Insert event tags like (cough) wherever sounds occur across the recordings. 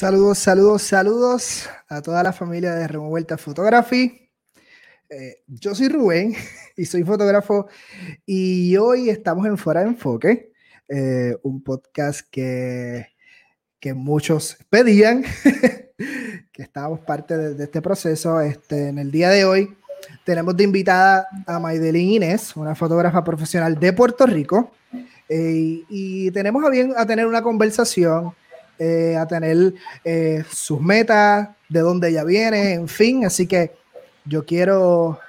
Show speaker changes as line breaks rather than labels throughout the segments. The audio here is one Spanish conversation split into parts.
Saludos, saludos, saludos a toda la familia de Removuelta Photography. Eh, yo soy Rubén (laughs) y soy fotógrafo y hoy estamos en Fuera de Enfoque, eh, un podcast que, que muchos pedían, (laughs) que estábamos parte de, este proceso. Este, en el día de hoy tenemos de invitada a Maidelin Inés, una fotógrafa profesional de Puerto Rico, eh, y tenemos a bien a tener una conversación eh, a tener eh, sus metas, de dónde ella viene, en fin. Así que yo quiero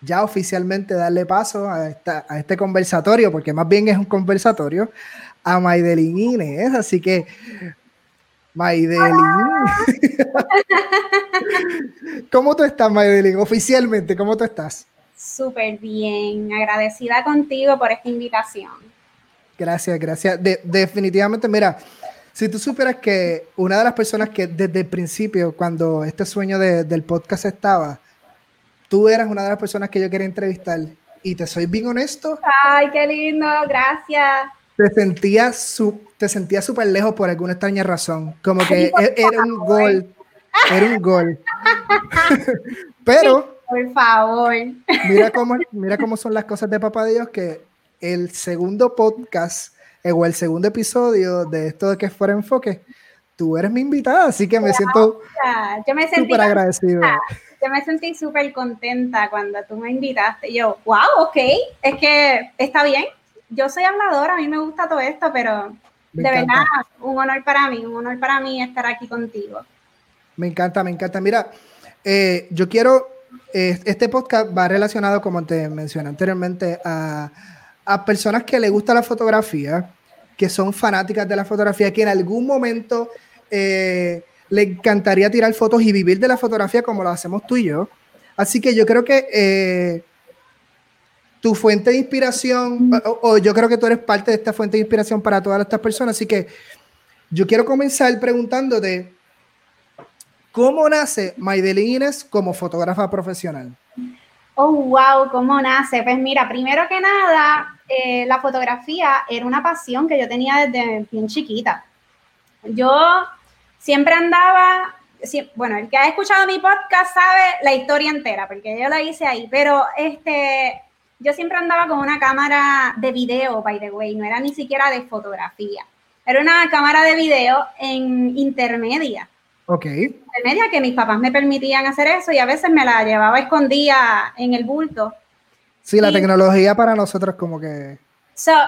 ya oficialmente darle paso a, este conversatorio, porque más bien es un conversatorio, a Maidelin Inés. Así que, Maidelin. (laughs) ¿Cómo tú estás, Maidelin? Oficialmente, ¿cómo tú estás?
Súper bien, agradecida contigo por esta invitación.
Gracias, gracias. definitivamente, mira, si tú supieras que una de las personas que desde el principio, cuando este sueño del podcast estaba, tú eras una de las personas que yo quería entrevistar y te soy bien honesto.
Ay, qué lindo, gracias.
Te sentías su, te súper lejos por alguna extraña razón, como que e, era un gol, era un gol. (laughs) Pero
por favor.
Mira cómo, mira cómo son las cosas de Papá Dios que el segundo podcast o el segundo episodio de esto de que fuera enfoque, tú eres mi invitada, así que me siento súper agradecido.
Yo me sentí súper contenta cuando tú me invitaste. Yo, wow, ok, es que está bien. Yo soy habladora, a mí me gusta todo esto, pero de verdad, un honor para mí, un honor para mí estar aquí contigo.
Me encanta, me encanta. Mira, eh, yo quiero, eh, este podcast va relacionado, como te mencioné anteriormente, a a personas que les gusta la fotografía, que son fanáticas de la fotografía, que en algún momento eh, le encantaría tirar fotos y vivir de la fotografía como lo hacemos tú y yo. Así que yo creo que eh, tu fuente de inspiración, o, yo creo que tú eres parte de esta fuente de inspiración para todas estas personas. Así que yo quiero comenzar preguntándote, ¿cómo nace Maidelin como fotógrafa profesional?
Oh, wow, ¿cómo nace? Pues mira, primero que nada, eh, la fotografía era una pasión que yo tenía desde bien chiquita. Yo siempre andaba, bueno, el que ha escuchado mi podcast sabe la historia entera, porque yo la hice ahí, pero este, yo siempre andaba con una cámara de video, by the way, no era ni siquiera de fotografía, era una cámara de video en intermedia.
Ok.
Intermedia que mis papás me permitían hacer eso y a veces me la llevaba escondida en el bulto
Sí, la tecnología para nosotros como que...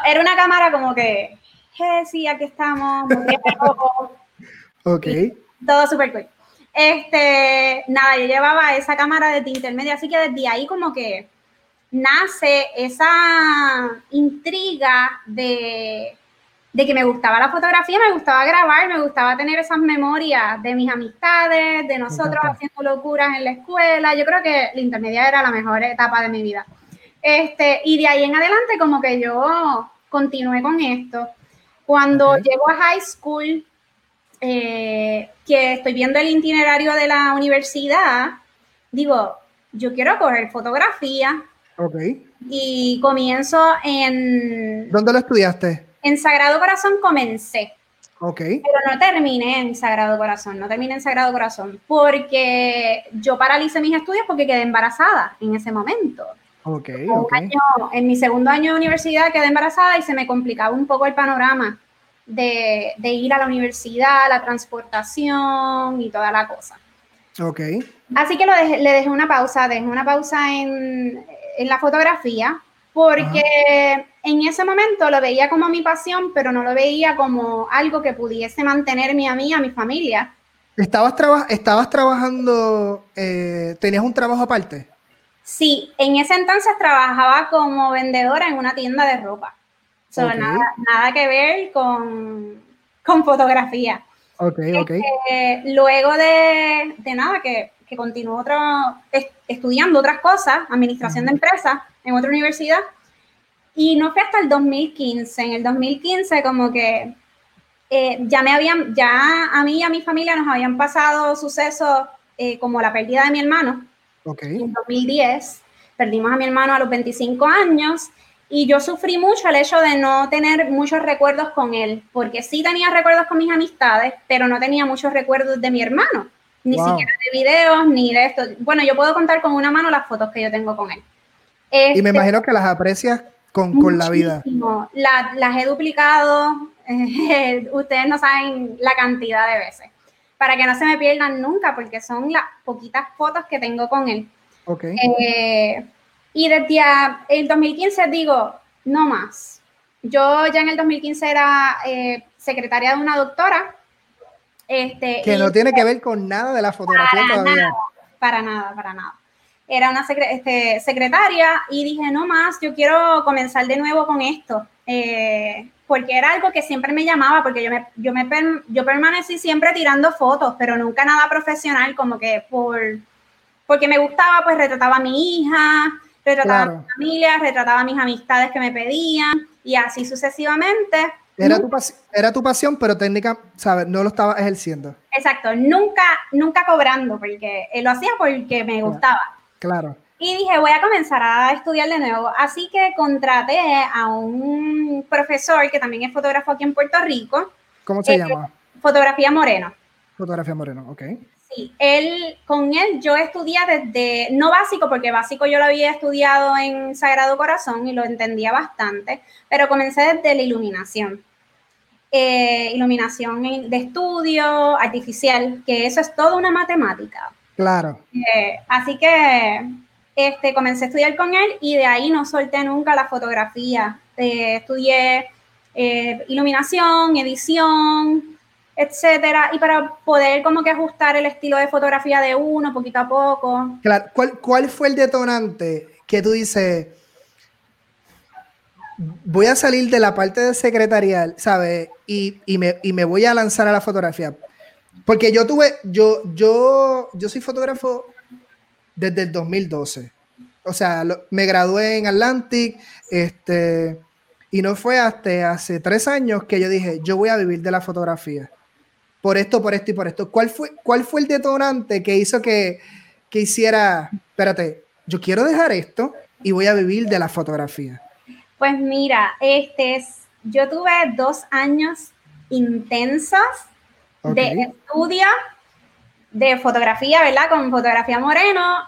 era una cámara como que, hey, sí, aquí estamos, (laughs)
ok.
Todo súper cool. Este, nada, yo llevaba esa cámara de intermedia, así que desde ahí como que nace esa intriga de, de que me gustaba la fotografía, me gustaba grabar, me gustaba tener esas memorias de mis amistades, de nosotros haciendo locuras en la escuela. Yo creo que la intermedia era la mejor etapa de mi vida. Este, y de ahí en adelante como que yo continué con esto. Cuando llego a high school, eh, que estoy viendo el itinerario de la universidad, digo, yo quiero coger fotografía.
Ok.
Y comienzo en...
¿Dónde lo estudiaste?
En Sagrado Corazón comencé.
Ok.
Pero no terminé en Sagrado Corazón, no terminé en Sagrado Corazón, porque yo paralicé mis estudios porque quedé embarazada en ese momento.
Okay,
en mi segundo año de universidad quedé embarazada y se me complicaba un poco el panorama de, ir a la universidad, la transportación y toda la cosa.
Ok.
Así que lo le dejé una pausa, dejé una pausa en, la fotografía porque en ese momento lo veía como mi pasión, pero no lo veía como algo que pudiese mantenerme a mí, a mi familia.
¿Estabas, estabas trabajando, eh, tenías un trabajo aparte?
Sí, en ese entonces trabajaba como vendedora en una tienda de ropa. nada, que ver con, fotografía.
Ok, ok.
Este, luego de, nada, que, que continuó otro, estudiando otras cosas, administración de empresas en otra universidad. Y no fue hasta el 2015. En el 2015 como que eh, ya me habían, ya a mí y a mi familia nos habían pasado sucesos eh, como la pérdida de mi hermano
Okay.
En 2010 perdimos a mi hermano a los 25 años Y yo sufrí mucho el hecho de no tener muchos recuerdos con él, porque sí tenía recuerdos con mis amistades, pero no tenía muchos recuerdos de mi hermano, ni siquiera de videos, ni de esto. Bueno, yo puedo contar con una mano las fotos que yo tengo con él.
y me este, imagino que las aprecias con, con la vida.
las he duplicado, (laughs) ustedes no saben la cantidad de veces, para que no se me pierdan nunca, porque son las poquitas fotos que tengo con él.
Okay.
Eh, y desde el 2015 digo, no más. Yo ya en el 2015 era eh, secretaria de una doctora. Este,
que no tiene que ver con nada de la fotografía
para
todavía.
Nada, para nada, para nada. Era una este, secretaria y dije, no más, yo quiero comenzar de nuevo con esto. Eh, porque era algo que siempre me llamaba, porque yo, me, yo, me, yo permanecí siempre tirando fotos, pero nunca nada profesional, como que por, porque me gustaba, pues retrataba a mi hija, retrataba a mi familia, retrataba a mis amistades que me pedían y así sucesivamente.
Era tu, era tu pasión, pero técnica, ¿sabes? No lo estaba ejerciendo.
Exacto, nunca, nunca cobrando, porque lo hacía porque me gustaba.
Claro.
Y dije, voy a comenzar a estudiar de nuevo. Así que contraté a un profesor que también es fotógrafo aquí en Puerto Rico.
¿Cómo se eh, llama?
Fotografía Moreno.
Fotografía Moreno, ok.
Sí, él, con él yo estudié desde, no básico, porque básico yo lo había estudiado en Sagrado Corazón y lo entendía bastante, pero comencé desde la iluminación. Eh, iluminación de estudio artificial, que eso es toda una matemática.
Claro.
Eh, así que este, comencé a estudiar con él y de ahí no solté nunca la fotografía. Eh, estudié iluminación, edición, etcétera, y para poder como que ajustar el estilo de fotografía de uno poquito a poco.
Claro, ¿cuál, cuál fue el detonante que tú dices, voy a salir de la parte de secretarial, ¿sabes? Y, y, me, y, me, voy a lanzar a la fotografía. Porque yo tuve, yo, yo, yo soy fotógrafo desde el 2012. O sea, me gradué en Atlantic, este, y no fue hasta hace tres años que yo dije, yo voy a vivir de la fotografía por esto, por esto y por esto. ¿Cuál fue, cuál fue el detonante que hizo que, que hiciera, espérate, yo quiero dejar esto y voy a vivir de la fotografía?
Pues mira, este es, yo tuve dos años intensos de estudio de fotografía, ¿verdad? Con fotografía moreno.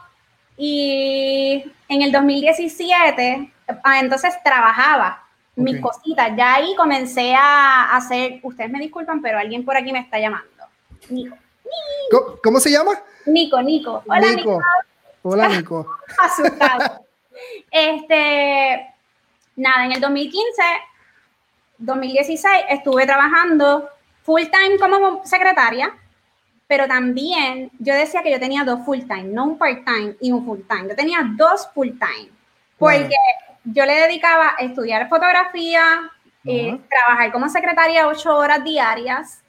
Y en el 2017, ah, entonces trabajaba mis cositas. Ya ahí comencé a hacer, ustedes me disculpan, pero alguien por aquí me está llamando. Nico.
¿Cómo, se llama?
Nico, Nico. Hola, Nico.
Hola, Nico. (laughs)
Asustado. este, nada, en el 2015, 2016 estuve trabajando full time como secretaria, pero también yo decía que yo tenía dos full time, no un part time y un full time. Yo tenía dos full time, porque yo le dedicaba a estudiar fotografía, eh, trabajar como secretaria ocho horas diarias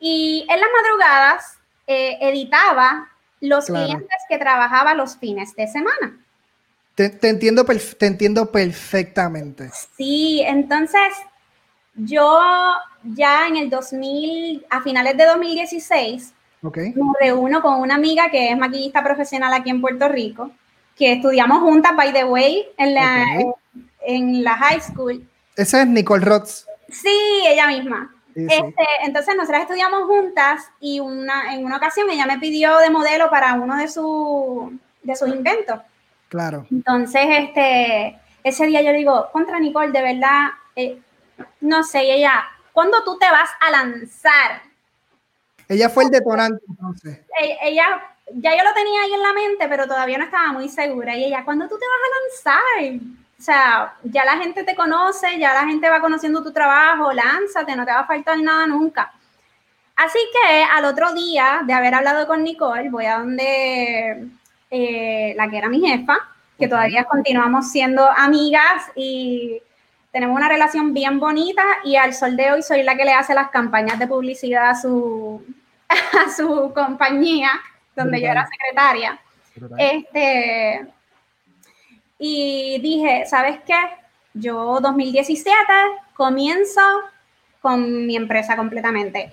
y en las madrugadas eh, editaba los clientes que trabajaba los fines de semana.
Te, entiendo, te entiendo perfectamente.
Sí, entonces yo ya en el 2000, a finales de 2016,
okay.
me reúno con una amiga que es maquillista profesional aquí en Puerto Rico que estudiamos juntas, by the way, en la, en, la high school.
Esa es Nicole Roth.
Sí, ella misma. Este, entonces nosotras estudiamos juntas y una, en una ocasión ella me pidió de modelo para uno de, su, de sus inventos.
Claro.
Entonces, este, ese día yo digo, contra Nicole, de verdad, eh, no sé, ella, ¿cuándo tú te vas a lanzar?
Ella fue el detonante entonces.
E, ella ya yo lo tenía ahí en la mente, pero todavía no estaba muy segura. Y ella, ¿cuándo tú te vas a lanzar? O sea, ya la gente te conoce, ya la gente va conociendo tu trabajo, lánzate, no te va a faltar nada nunca. Así que al otro día de haber hablado con Nicole, voy a donde eh, la que era mi jefa, que todavía continuamos siendo amigas y tenemos una relación bien bonita y al sol de hoy soy la que le hace las campañas de publicidad a su, (laughs) a su compañía donde yo era secretaria. Este, y dije, ¿sabes qué? Yo 2017 comienzo con mi empresa completamente.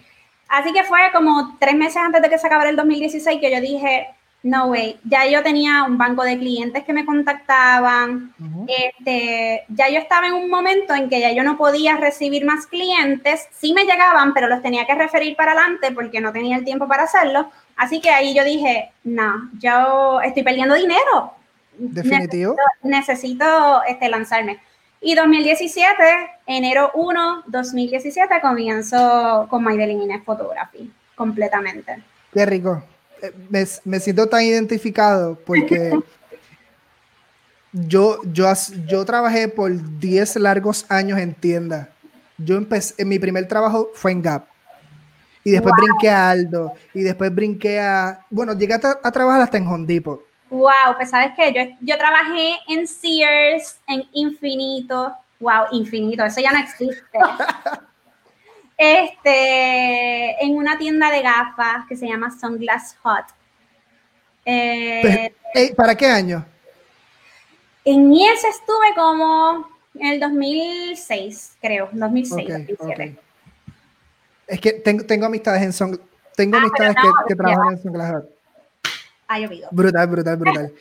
Así que fue como tres meses antes de que se acabara el 2016 que yo dije, no way. Ya yo tenía un banco de clientes que me contactaban. este, ya yo estaba en un momento en que ya yo no podía recibir más clientes. Sí me llegaban, pero los tenía que referir para adelante porque no tenía el tiempo para hacerlo. Así que ahí yo dije, no, yo estoy perdiendo dinero.
Definitivo.
Necesito, este, lanzarme. Y 2017, enero 1, 2017, comienzo con My Inés Photography, completamente.
Qué rico me, siento tan identificado porque yo, yo, yo trabajé por 10 largos años en tienda. Yo empecé, en mi primer trabajo fue en Gap. Y después brinqué a Aldo. Y después brinqué a. Bueno, llegué a, trabajar hasta en Home Depot.
Wow, pues sabes que yo, yo trabajé en Sears, en Infinito. Wow, Infinito, eso ya no existe. (laughs) Este, en una tienda de gafas que se llama Sunglass Hot.
Eh, ¿Para qué año?
En ese estuve como en el 2006, creo, 2006, 2007.
Es que tengo, tengo amistades en Sunglass tengo ah, amistades que, trabajan en Sunglass Hot.
Ha llovido.
Brutal, brutal, brutal.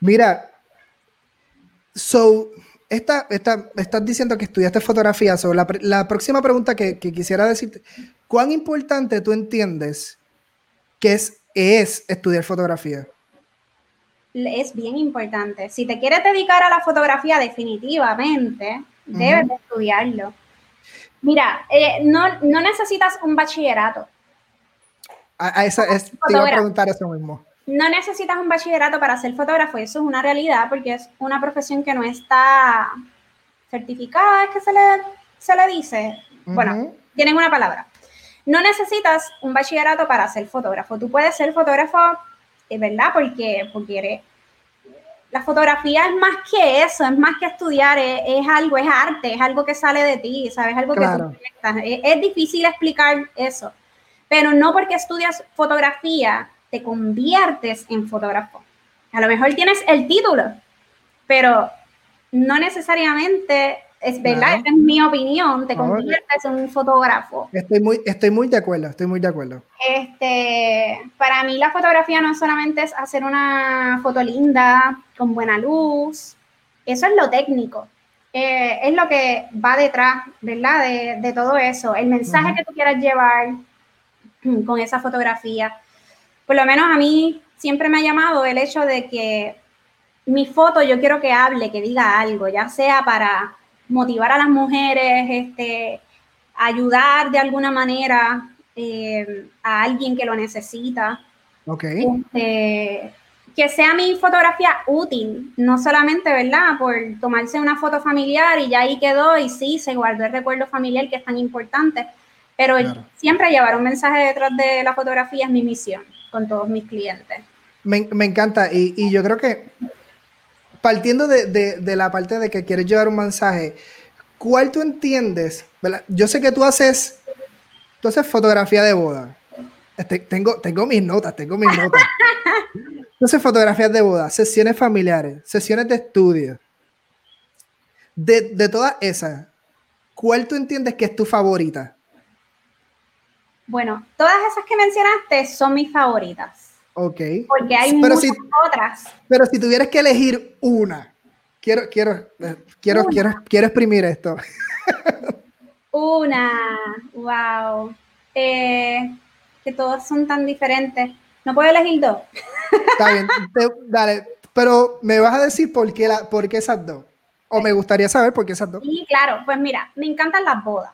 Mira, so, esta, esta, estás diciendo que estudiaste fotografía. Sobre la, la, próxima pregunta que, que, quisiera decirte, ¿cuán importante tú entiendes que es, es estudiar fotografía?
Es bien importante. Si te quieres dedicar a la fotografía, definitivamente debes de estudiarlo. Mira, eh, no, no, necesitas un bachillerato.
A, esa, es, te iba a preguntar eso mismo
no necesitas un bachillerato para ser fotógrafo, eso es una realidad porque es una profesión que no está certificada, es que se le, se le dice. Bueno, tienen una palabra. No necesitas un bachillerato para ser fotógrafo. Tú puedes ser fotógrafo, es verdad, porque, porque la fotografía es más que eso, es más que estudiar, es, algo, es arte, es algo que sale de ti, ¿sabes? Algo que tú es, es difícil explicar eso, pero no porque estudias fotografía te conviertes en fotógrafo. A lo mejor tienes el título, pero no necesariamente es verdad, es mi opinión, te conviertes en un fotógrafo.
Estoy muy, estoy muy de acuerdo, estoy muy de acuerdo.
Este, para mí la fotografía no solamente es hacer una foto linda, con buena luz, eso es lo técnico. Eh, es lo que va detrás, ¿verdad? De, de todo eso, el mensaje que tú quieras llevar con esa fotografía por lo menos a mí siempre me ha llamado el hecho de que mi foto yo quiero que hable, que diga algo, ya sea para motivar a las mujeres, este, ayudar de alguna manera eh, a alguien que lo necesita.
Okay.
Este, que sea mi fotografía útil, no solamente, ¿verdad? Por tomarse una foto familiar y ya ahí quedó y sí, se guardó el recuerdo familiar que es tan importante, pero siempre llevar un mensaje detrás de la fotografía es mi misión con todos mis clientes.
Me, me encanta y, y, yo creo que partiendo de, de, de, la parte de que quieres llevar un mensaje, ¿cuál tú entiendes? Yo sé que tú haces, tú haces fotografía de boda. Este, tengo, tengo mis notas, tengo mis notas. (laughs) Haces fotografías de boda, sesiones familiares, sesiones de estudio. De, de todas esas, ¿cuál tú entiendes que es tu favorita?
Bueno, todas esas que mencionaste son mis favoritas.
Ok.
Porque hay muchas otras.
Pero si tuvieras que elegir una, quiero, quiero, quiero, quiero, quiero exprimir esto.
una, wow. Eh, que todas son tan diferentes. No puedo elegir dos.
Está bien, dale. Pero me vas a decir por qué, la, por qué esas dos. O me gustaría saber por qué esas dos.
Sí, claro. Pues mira, me encantan las bodas.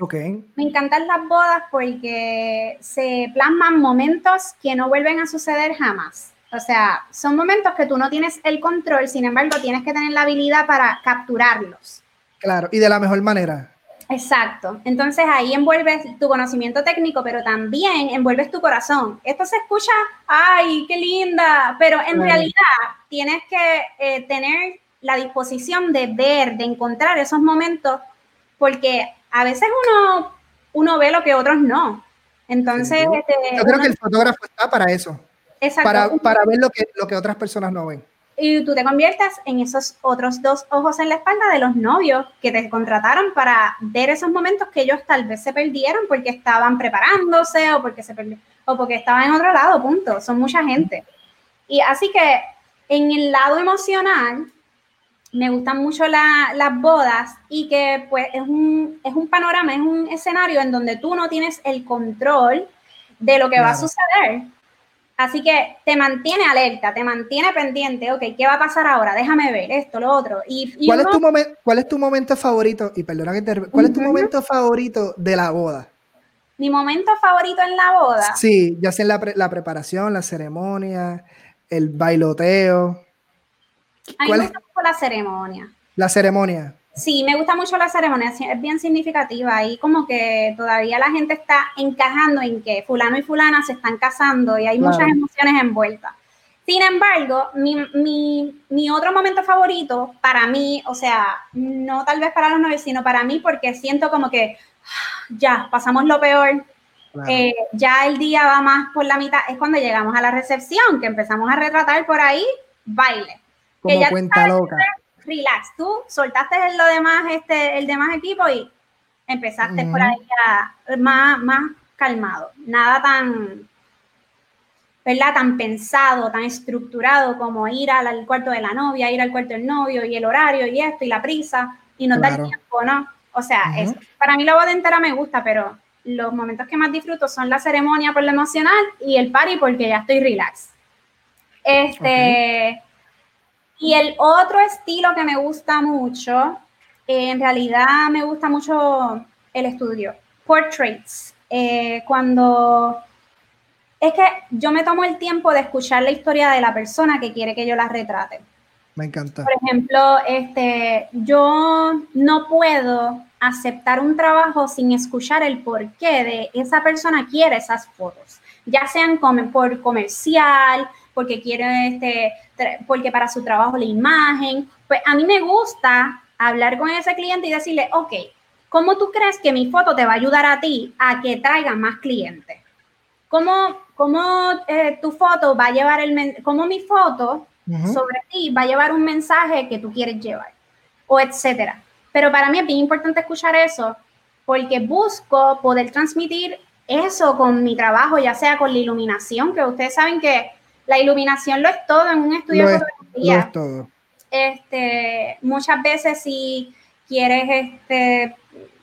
Okay.
Me encantan las bodas porque se plasman momentos que no vuelven a suceder jamás. O sea, son momentos que tú no tienes el control, sin embargo, tienes que tener la habilidad para capturarlos.
Claro, y de la mejor manera.
Exacto. Entonces ahí envuelves tu conocimiento técnico, pero también envuelves tu corazón. Esto se escucha, ay, qué linda, pero en realidad tienes que eh, tener la disposición de ver, de encontrar esos momentos, porque a veces uno, uno ve lo que otros no. Entonces, este,
yo creo que el fotógrafo está para eso. Exacto. Para, para, ver lo que, lo que otras personas no ven.
Y tú te conviertes en esos otros dos ojos en la espalda de los novios que te contrataron para ver esos momentos que ellos tal vez se perdieron porque estaban preparándose o porque se o porque estaba en otro lado, punto. Son mucha gente. Y así que en el lado emocional, me gustan mucho las bodas y que pues es un, es un panorama, es un escenario en donde tú no tienes el control de lo que va a suceder. Así que te mantiene alerta, te mantiene pendiente, ok, ¿qué va a pasar ahora? Déjame ver esto, lo otro. Y,
¿Cuál, es tu ¿Cuál es tu momento favorito? Y perdona que te... ¿Cuál es tu momento favorito de la boda?
Mi momento favorito en la boda.
Sí, ya sea la, la preparación, la ceremonia, el bailoteo.
A mí me gusta mucho la ceremonia.
La ceremonia.
Sí, me gusta mucho la ceremonia, es bien significativa y como que todavía la gente está encajando en que fulano y fulana se están casando y hay muchas emociones envueltas. Sin embargo, mi, mi, otro momento favorito para mí, o sea, no tal vez para los novios, sino para mí porque siento como que (sighs) ya, pasamos lo peor, eh, ya el día va más por la mitad, es cuando llegamos a la recepción, que empezamos a retratar por ahí, baile.
Como cuenta loca.
Relax, tú soltaste el, lo demás, este, el demás equipo y empezaste por ahí más, más calmado, nada tan, ¿verdad? Tan pensado, tan estructurado como ir al, cuarto de la novia, ir al cuarto del novio y el horario y esto y la prisa y no dar tiempo, ¿no? O sea, para mí la boda entera me gusta, pero los momentos que más disfruto son la ceremonia por lo emocional y el party porque ya estoy relax. Este, y el otro estilo que me gusta mucho, eh, en realidad me gusta mucho el estudio, portraits. Eh, cuando es que yo me tomo el tiempo de escuchar la historia de la persona que quiere que yo la retrate.
Me encanta.
Por ejemplo, este, yo no puedo aceptar un trabajo sin escuchar el porqué de esa persona quiere esas fotos, ya sean por comercial, porque quiere este, porque para su trabajo la imagen. Pues a mí me gusta hablar con ese cliente y decirle, ok, ¿cómo tú crees que mi foto te va a ayudar a ti a que traigan más clientes? ¿Cómo, cómo eh, tu foto va a llevar el, cómo mi foto sobre ti va a llevar un mensaje que tú quieres llevar? O etcétera. Pero para mí es bien importante escuchar eso porque busco poder transmitir eso con mi trabajo, ya sea con la iluminación, que ustedes saben que la iluminación lo es todo en un estudio de fotografía.
Es, todo.
Este, muchas veces si quieres, este,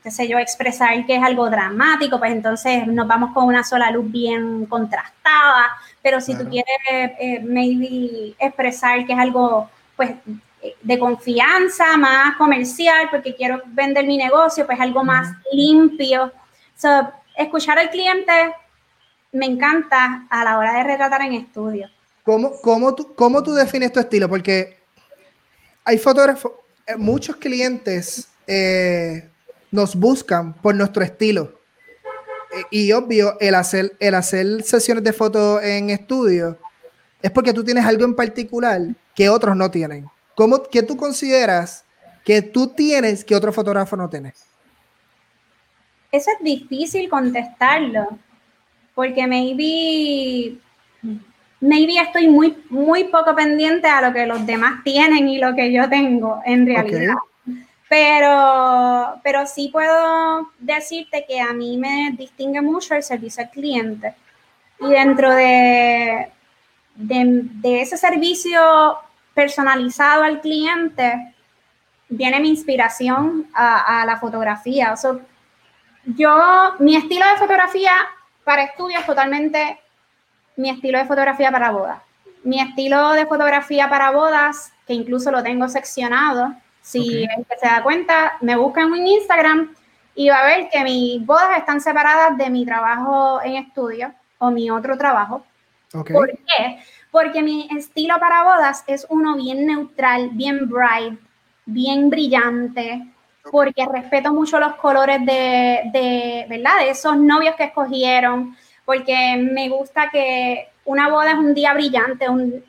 qué sé yo, expresar que es algo dramático, pues entonces nos vamos con una sola luz bien contrastada, pero si tú quieres eh, maybe expresar que es algo, pues, de confianza, más comercial, porque quiero vender mi negocio, pues algo más limpio. escuchar al cliente me encanta a la hora de retratar en estudio.
¿Cómo, cómo, tú, cómo tú defines tu estilo? Porque hay fotógrafos, eh, muchos clientes eh, nos buscan por nuestro estilo. Eh, y obvio, el hacer, el hacer sesiones de fotos en estudio es porque tú tienes algo en particular que otros no tienen. ¿Cómo, ¿Qué tú consideras que tú tienes que otro fotógrafo no tiene?
Eso es difícil contestarlo, porque maybe, maybe estoy muy, muy poco pendiente a lo que los demás tienen y lo que yo tengo en realidad. Pero, pero sí puedo decirte que a mí me distingue mucho el servicio al cliente. Y dentro de, de, de ese servicio personalizado al cliente, viene mi inspiración a, la fotografía. yo, mi estilo de fotografía para estudio es totalmente mi estilo de fotografía para bodas. Mi estilo de fotografía para bodas, que incluso lo tengo seccionado, si el que se da cuenta, me busca en Instagram y va a ver que mis bodas están separadas de mi trabajo en estudio o mi otro trabajo. ¿Por qué? porque mi estilo para bodas es uno bien neutral, bien bright, bien brillante, porque respeto mucho los colores de, de, ¿verdad? de esos novios que escogieron, porque me gusta que una boda es un día brillante, un,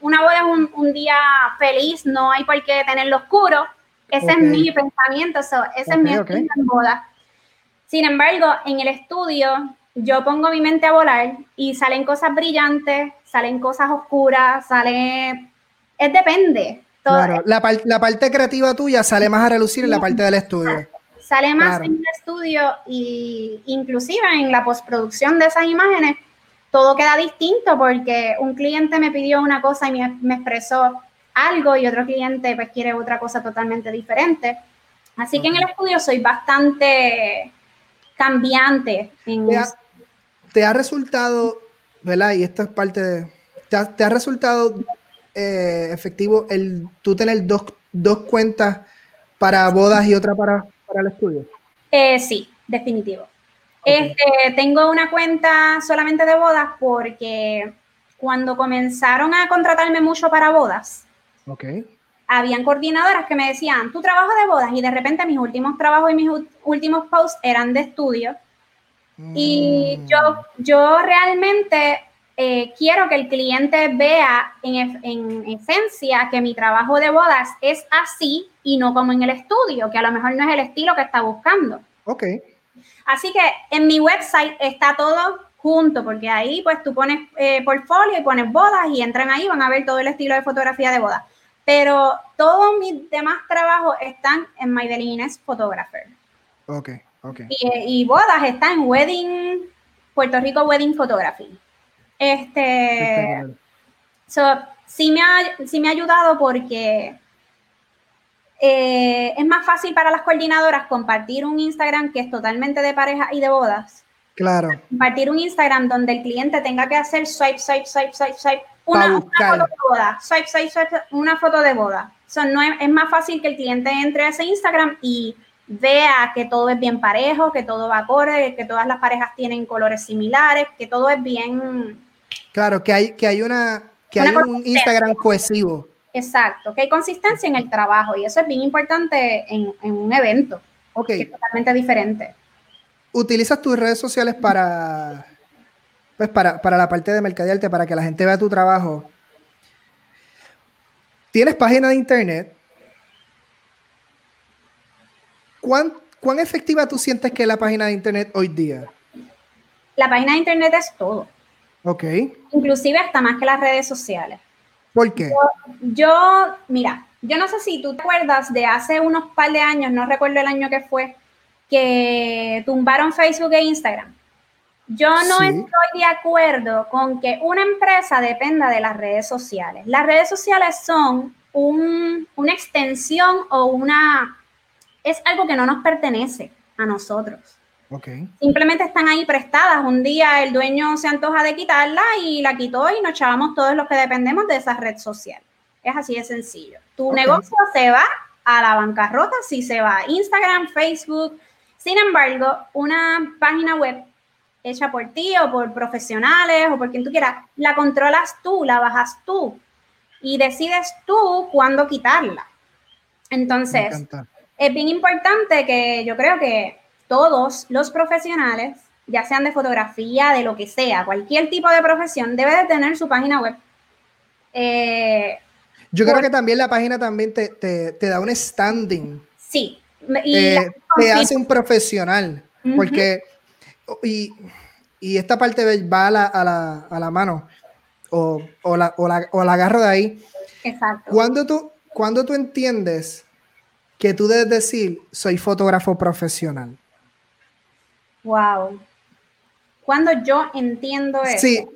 una boda es un, día feliz, no hay por qué tenerlo oscuro. Ese es mi pensamiento, ese es mi estilo en boda. Sin embargo, en el estudio yo pongo mi mente a volar y salen cosas brillantes, salen cosas oscuras, sale... Es depende.
Claro, la, la, parte creativa tuya sale más a relucir en la parte del estudio.
Sale más en el estudio y inclusive en la postproducción de esas imágenes todo queda distinto porque un cliente me pidió una cosa y me, expresó algo y otro cliente pues quiere otra cosa totalmente diferente. Así que en el estudio soy bastante cambiante.
¿Te, ha, resultado, ¿verdad? Y esta es parte de... ¿Te ha, resultado eh, efectivo el tú tener dos, dos, cuentas para bodas y otra para, para el estudio?
Eh, sí, definitivo. Este, tengo una cuenta solamente de bodas porque cuando comenzaron a contratarme mucho para bodas, habían coordinadoras que me decían, tu trabajo de bodas, y de repente mis últimos trabajos y mis últimos posts eran de estudio. Y mm. yo, yo realmente eh, quiero que el cliente vea en, en, esencia que mi trabajo de bodas es así y no como en el estudio, que a lo mejor no es el estilo que está buscando.
Ok.
Así que en mi website está todo junto, porque ahí pues tú pones eh, portfolio y pones bodas y entran ahí, van a ver todo el estilo de fotografía de bodas. Pero todos mis demás trabajos están en My Photographer.
Ok, ok.
Y, bodas está en Wedding, Puerto Rico Wedding Photography. Este, sí, me ha, sí me ha ayudado porque eh, es más fácil para las coordinadoras compartir un Instagram que es totalmente de pareja y de bodas.
Claro.
Compartir un Instagram donde el cliente tenga que hacer swipe, swipe, swipe, swipe, swipe. Una, foto de boda. Swipe, swipe, swipe, una foto de boda. no es, más fácil que el cliente entre a ese Instagram y vea que todo es bien parejo, que todo va acorde, que todas las parejas tienen colores similares, que todo es bien.
Claro, que hay, que hay una, que hay un Instagram cohesivo.
Exacto, que hay consistencia en el trabajo y eso es bien importante en, un evento.
Ok.
es totalmente diferente.
¿Utilizas tus redes sociales para, pues para, la parte de mercadearte, para que la gente vea tu trabajo? ¿Tienes página de internet? ¿Cuán, ¿Cuán efectiva tú sientes que es la página de internet hoy día?
La página de internet es todo.
Ok.
Inclusive hasta más que las redes sociales.
¿Por qué?
Yo, mira, yo no sé si tú te acuerdas de hace unos par de años, no recuerdo el año que fue, que tumbaron Facebook e Instagram. Yo no estoy de acuerdo con que una empresa dependa de las redes sociales. Las redes sociales son una extensión o una... es algo que no nos pertenece a nosotros. Simplemente están ahí prestadas. Un día el dueño se antoja de quitarla y la quitó y nos echábamos todos los que dependemos de esa red social. Es así de sencillo. Tu negocio se va a la bancarrota si se va a Instagram, Facebook. Sin embargo, una página web hecha por ti o por profesionales o por quien tú quieras, la controlas tú, la bajas tú y decides tú cuándo quitarla. Entonces, es bien importante que yo creo que todos los profesionales, ya sean de fotografía, de lo que sea, cualquier tipo de profesión, debe de tener su página web.
Eh, Yo creo que también la página también te, da un standing.
Sí.
Y te hace un profesional. Porque, y, esta parte va a la, a la, mano, o, la, o, la, agarro de ahí.
Exacto.
Cuando tú, cuando tú entiendes que tú debes decir, soy fotógrafo profesional.
Wow. Cuando yo entiendo eso.
Sí,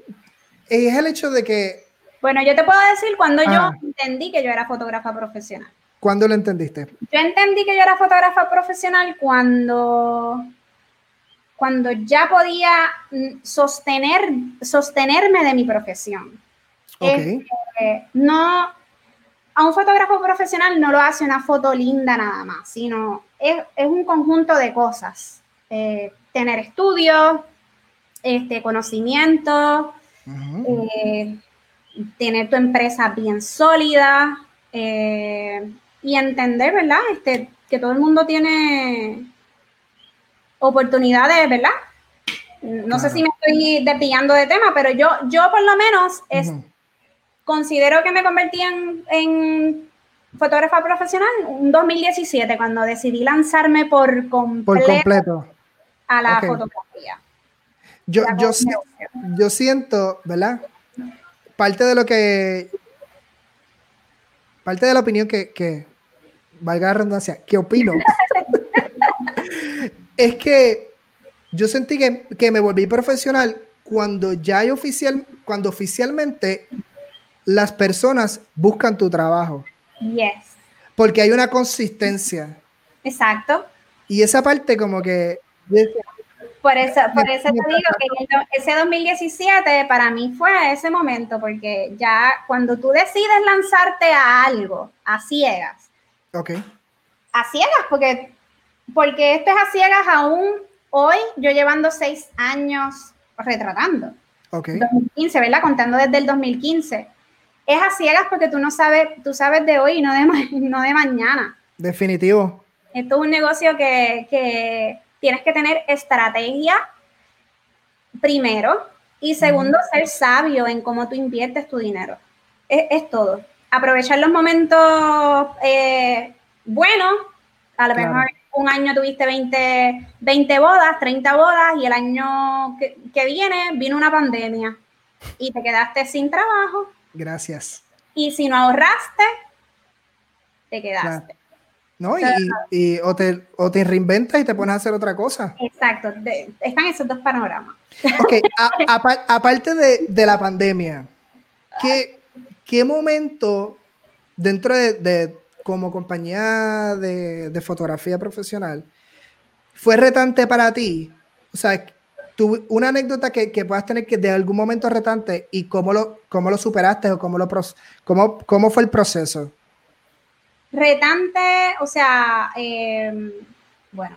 es el hecho de que...
Bueno, yo te puedo decir cuando yo entendí que yo era fotógrafa profesional.
¿Cuándo lo entendiste?
Yo entendí que yo era fotógrafa profesional cuando, cuando ya podía mm, sostener, sostenerme de mi profesión.
Okay.
no, a un fotógrafo profesional no lo hace una foto linda nada más, sino es, es un conjunto de cosas. Eh, tener estudios, este, conocimiento, eh, tener tu empresa bien sólida eh, y entender, ¿verdad? Este, que todo el mundo tiene oportunidades, ¿verdad? No sé si me estoy desviando de tema, pero yo, yo por lo menos es, considero que me convertí en, en fotógrafa profesional en 2017, cuando decidí lanzarme por completo.
Por completo
a la fotografía.
Yo, yo, yo siento, ¿verdad? Parte de lo que. Parte de la opinión que, que valga la redundancia, que opino, (laughs) es que yo sentí que, que, me volví profesional cuando ya hay oficial, cuando oficialmente las personas buscan tu trabajo.
Yes.
Porque hay una consistencia.
Exacto.
Y esa parte como que...
Por eso, por eso te digo que ese 2017 para mí fue ese momento, porque ya cuando tú decides lanzarte a algo, a ciegas.
Ok.
A ciegas, porque, porque esto es a ciegas aún hoy, yo llevando seis años retratando.
Ok.
2015, ¿verdad? Contando desde el 2015 es a ciegas porque tú no sabes, tú sabes de hoy y no de, (laughs) no de mañana.
Definitivo.
Esto es un negocio que, tienes que tener estrategia primero y segundo, ser sabio en cómo tú inviertes tu dinero. Es, todo. Aprovechar los momentos eh, buenos, a lo mejor un año tuviste 20, 20, bodas, 30 bodas y el año que, que viene vino una pandemia y te quedaste sin trabajo
Gracias.
Y si no ahorraste, te quedaste.
¿No? y, o, te, o, te, reinventas y te pones a hacer otra cosa.
Exacto, están esos dos panoramas.
Ok, aparte de, de, la pandemia, ¿qué, qué momento dentro de, de como compañía de, de, fotografía profesional fue retante para ti? O sea, una anécdota que, puedas tener que de algún momento retante y cómo lo, cómo lo superaste o cómo, lo, cómo, cómo fue el proceso.
Retante, o sea, em, bueno.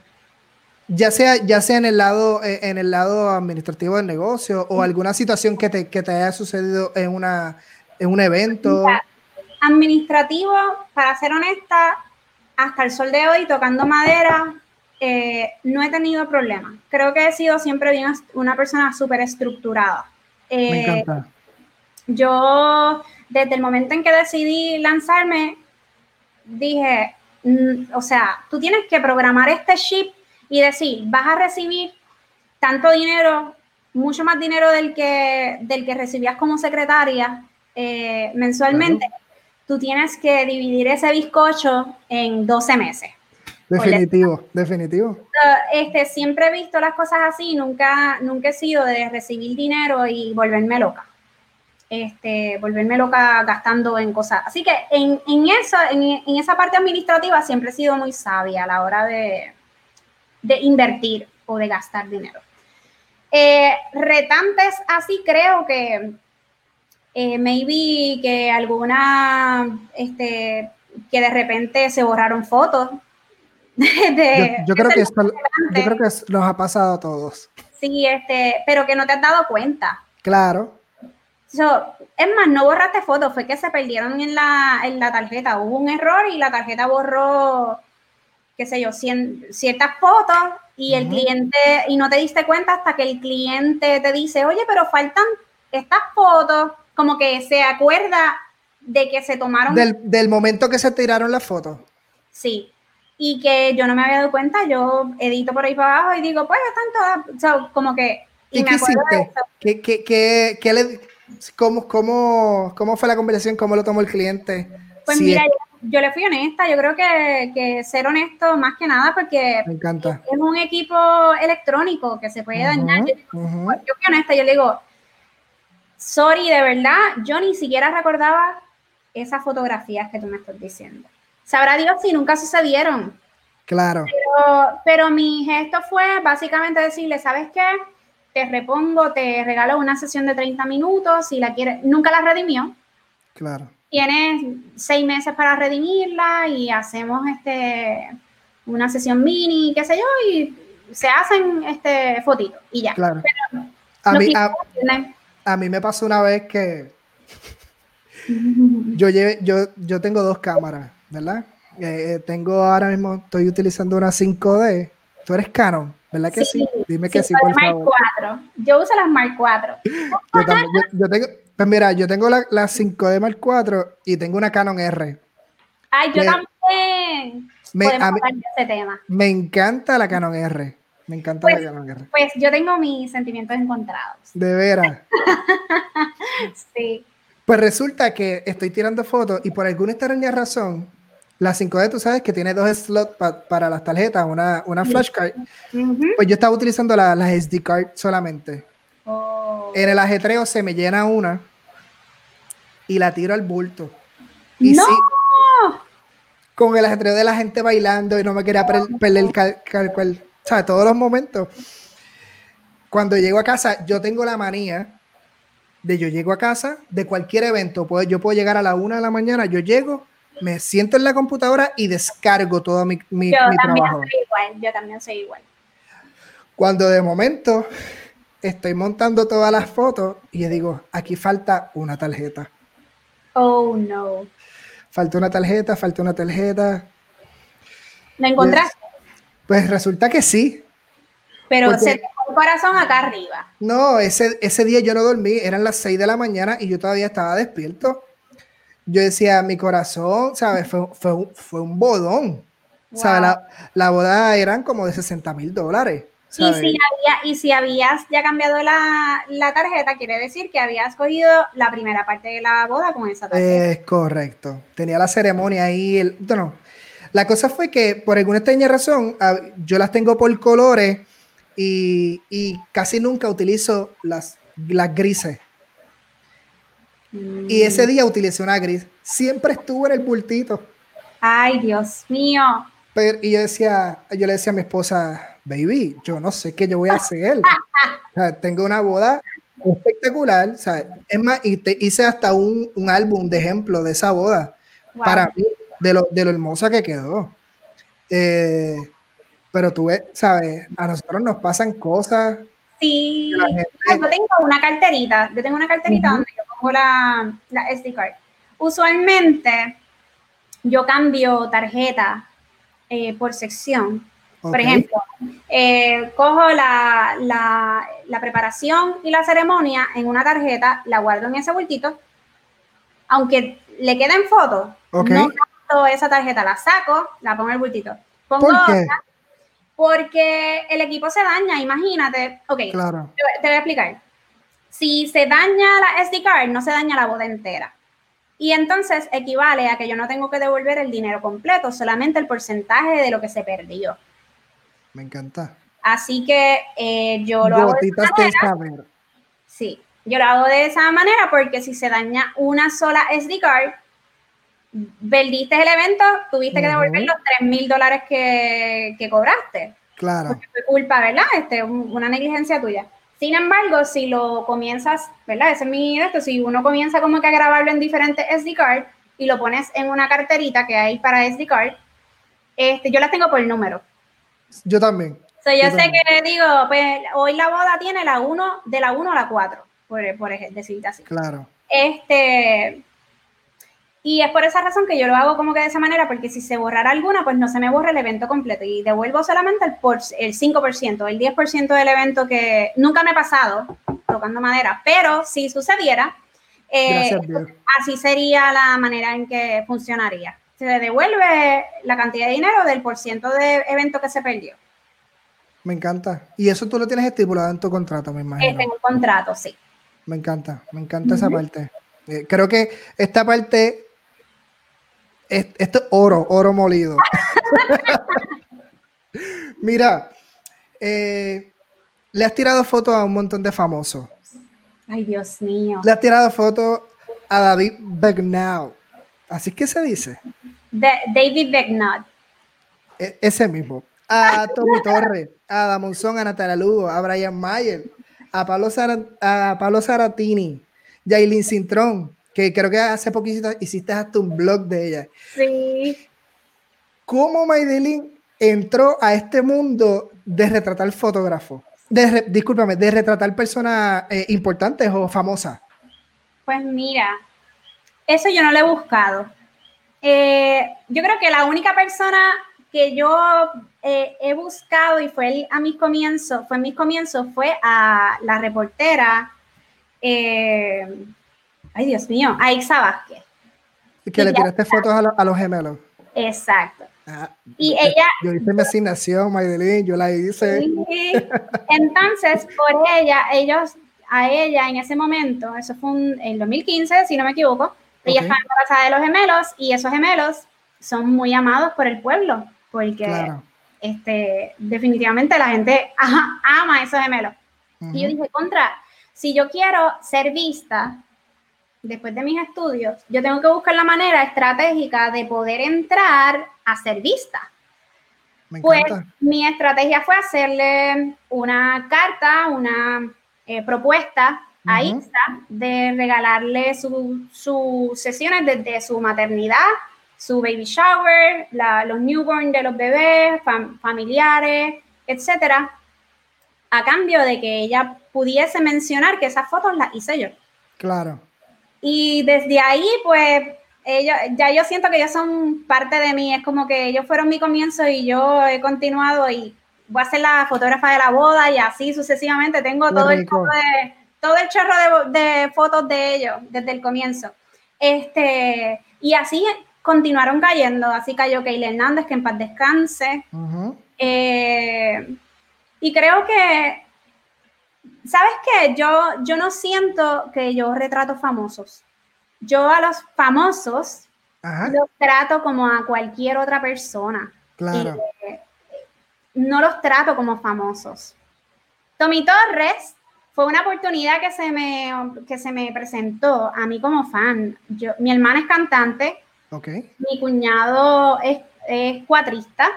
Ya sea, ya sea en el lado, eh, en el lado administrativo del negocio o alguna situación que te, que te haya sucedido en, una, en un evento.
administrativo, para ser honesta, hasta el sol de hoy, tocando madera, eh, no he tenido problemas. Creo que he sido siempre bien una persona súper estructurada.
Me eh, encanta.
Yo, desde el momento en que decidí lanzarme, dije, mm, o sea, tú tienes que programar este chip y decir, vas a recibir tanto dinero, mucho más dinero del que, del que recibías como secretaria eh, mensualmente. Tú tienes que dividir ese bizcocho en 12 meses.
Definitivo, definitivo.
Este, siempre he visto las cosas así, nunca, nunca he sido de recibir dinero y volverme loca. Este, volverme loca gastando en cosas. Así que en, en, eso, en, esa parte administrativa siempre he sido muy sabia a la hora de, de invertir o de gastar dinero. Eh, retantes así creo que eh, maybe que alguna, este, que de repente se borraron fotos (laughs)
yo, creo que esto, yo creo que nos ha pasado a todos.
Sí, este, pero que no te has dado cuenta.
Claro.
Es más, no borraste fotos, fue que se perdieron en la, en la tarjeta. Hubo un error y la tarjeta borró, qué sé yo, ciertas fotos y el cliente, y no te diste cuenta hasta que el cliente te dice, oye, pero faltan estas fotos, como que se acuerda de que se tomaron.
Del, del momento que se tiraron las fotos.
Sí, y que yo no me había dado cuenta, yo edito por ahí para abajo y digo, pues están todas, o sea, como que...
¿Y, qué hiciste? ¿Qué, qué, qué, qué le, cómo, cómo, cómo, fue la conversación? ¿Cómo lo tomó el cliente?
Pues mira, yo, le fui honesta, yo creo que, que, ser honesto más que nada porque
me encanta.
es un equipo electrónico que se puede dañar. Yo, pues, yo fui honesta, yo le digo, sorry, de verdad, yo ni siquiera recordaba esas fotografías que tú me estás diciendo. Sabrá Dios si nunca sucedieron.
Claro.
Pero, mi gesto fue básicamente decirle, ¿sabes qué? Te repongo, te regalo una sesión de 30 minutos, si la quieres, nunca la redimió.
Claro.
Tienes seis meses para redimirla y hacemos este una sesión mini, qué sé yo, y se hacen este fotito y ya.
Claro. a, mí, a, mí, me pasó una vez que (laughs) yo, llevé, yo, yo tengo dos cámaras ¿verdad? Eh, tengo ahora mismo, estoy utilizando una 5D. Tú eres Canon, ¿verdad que sí? Dime que sí, por favor.
4. Yo uso las Mark 4.
yo, tengo, pues mira, yo tengo la, la, 5D Mark 4 y tengo una Canon R.
Ay, yo también.
Me, ese tema. me encanta la Canon R. Me encanta
la
pues, Canon R.
Pues yo tengo mis sentimientos encontrados.
De veras. (laughs)
sí.
Pues resulta que estoy tirando fotos y por alguna extraña razón la 5D, tú sabes que tiene dos slots para las tarjetas, una, una flashcard. Pues yo estaba utilizando las la SD card solamente.
Oh.
En el ajetreo se me llena una y la tiro al bulto. Y
¡No!
sí, con el ajetreo de la gente bailando y no me quería per- perder el cal- cal- cual- o sea, todos los momentos. Cuando llego a casa, yo tengo la manía de yo llego a casa de cualquier evento. Puedo, yo puedo llegar a la una de la mañana, yo llego, me siento en la computadora y descargo todo mi, mi-
Yo
mi
también
trabajo.
soy igual, yo también soy igual.
Cuando de momento estoy montando todas las fotos y yo digo, aquí falta una tarjeta.
Oh, no.
Falta una tarjeta, falta una tarjeta.
¿Lo encontraste?
Pues resulta que sí.
Pero
porque-
se te fue el corazón acá arriba.
No, ese, ese día yo no dormí, eran las 6 de la mañana y yo todavía estaba despierto. Yo decía, mi corazón, ¿sabes? Fue, fue, un- fue un bodón. ¿Sabes?
Wow.
La, la boda eran como de 60 mil dólares.
Y
¿sabes?
si, había, y si habías ya cambiado la, la tarjeta, quiere decir que habías cogido la primera parte de la boda con esa tarjeta.
Es correcto. Tenía la ceremonia ahí. El, no, la cosa fue que por alguna extraña razón ah, yo las tengo por colores y, y casi nunca utilizo las, las grises.
Mm.
Y ese día utilicé una gris. Siempre estuvo en el bultito.
Ay, Dios mío.
Pero, y yo decía, yo le decía a mi esposa, baby, yo no sé qué yo voy a hacer. (laughs) O sea, tengo una boda espectacular. o sea, es más, y te hice hasta un, un álbum de ejemplo de esa boda.
Wow.
Para mí, de lo, de lo hermosa que quedó. Eh, pero tú ves, ¿sabes? A nosotros nos pasan cosas.
Sí,
la gente-
Ay, yo tengo una carterita, yo tengo una carterita donde yo la, la SD card. Usualmente yo cambio tarjeta eh, por sección. Por ejemplo, eh, cojo la, la- la preparación y la ceremonia en una tarjeta, la guardo en ese bultito, aunque le queden fotos,
Ok.
no gasto esa tarjeta, la saco, la pongo en el bultito. Pongo
¿Por qué?
otra, porque el equipo se daña, imagínate. Ok,
Claro.
te voy a explicar. Si se daña la SD card, no se daña la boda entera. Y entonces equivale a que yo no tengo que devolver el dinero completo, solamente el porcentaje de lo que se perdió.
Me encanta.
Así que eh, yo lo hago de esa
de
manera.
saber.
Sí, yo lo hago de esa manera porque si se daña una sola SD card, perdiste el evento, tuviste que devolver los 3 mil dólares que, que cobraste.
Claro.
porque fue culpa, ¿verdad? Este, un- una negligencia tuya. Sin embargo, si lo comienzas, ¿verdad? Ese es mi esto, si uno comienza como que a grabarlo en diferentes SD card y lo pones en una carterita que hay para SD card, este, yo las tengo por número.
Yo también.
So, yo
Yo
sé
también.
que digo, pues hoy la boda tiene la 1, de la 1 a la 4, por, por decirte así.
Claro.
Este, y es por esa razón que yo lo hago como que de esa manera, porque si se borrara alguna, pues no se me borra el evento completo y devuelvo solamente el, por, el 5%, el 10% del evento que nunca me ha pasado, tocando madera, pero si sucediera, eh,
Gracias,
así sería la manera en que funcionaría. Se devuelve la cantidad de dinero del por ciento de evento que se perdió.
Me encanta. Y eso tú lo tienes estipulado en tu contrato, me imagino.
Este, en un contrato, sí.
Me encanta, me encanta esa parte. Eh, creo que esta parte, esto es oro, oro molido. (laughs) Mira, eh, le has tirado fotos a un montón de famosos.
Ay, Dios mío.
Le has tirado fotos a David Begnaud. Así que se dice.
De- David Becknott.
E- ese mismo. A Tommy Torres, a Damonzón, a Natalia Lugo, a Brian Mayer, a Pablo, Sara- a Pablo Saratini, Yailin Cintrón, que creo que hace poquito hiciste hasta un blog de ella.
Sí.
¿Cómo Maydelin entró a este mundo de retratar fotógrafos? De re- discúlpame, de retratar personas eh, importantes o famosas.
Pues mira, eso yo no lo he buscado. Eh, yo creo que la única persona que yo eh, he buscado y fue el- a mis comienzos, fue en mis comienzos, fue a la reportera, ay Dios mío, a Ixa Vázquez.
Que le tiraste fotos a, lo- a los gemelos.
Exacto.
Ah,
Y ella,
yo hice mi asignación, Maydelin, yo la hice.
Entonces, por ella, ellos, a ella en ese momento, eso fue un- en 2015, si no me equivoco, ella
Ok.
estaba embarazada de los gemelos y esos gemelos son muy amados por el pueblo, porque
Claro.
este, definitivamente la gente ama a esos gemelos. Y yo dije, contra, si yo quiero ser vista después de mis estudios, yo tengo que buscar la manera estratégica de poder entrar a ser vista. pues mi estrategia fue hacerle una carta, una eh, propuesta a de regalarle sus sesiones desde su maternidad, su baby shower, los newborn de los bebés, familiares, etcétera, a cambio de que ella pudiese mencionar que esas fotos las hice yo.
Claro.
Y desde ahí, pues, ellos, ya yo siento que ellos son parte de mí, es como que ellos fueron mi comienzo y yo he continuado y voy a ser la fotógrafa de la boda y así sucesivamente. Tengo todo el, de, todo el chorro de, fotos de ellos desde el comienzo. Este, y así continuaron cayendo. Así cayó Keila Hernández, que en paz descanse. Eh, y creo que, ¿sabes qué? Yo, yo no siento que yo retrato famosos. Yo a los famosos los trato como a cualquier otra persona.
Claro.
Eh, no los trato como famosos. Tommy Torres fue una oportunidad que se me, que se me presentó a mí como fan. Yo, mi hermana es cantante,
okay.
mi cuñado es, es, cuatrista,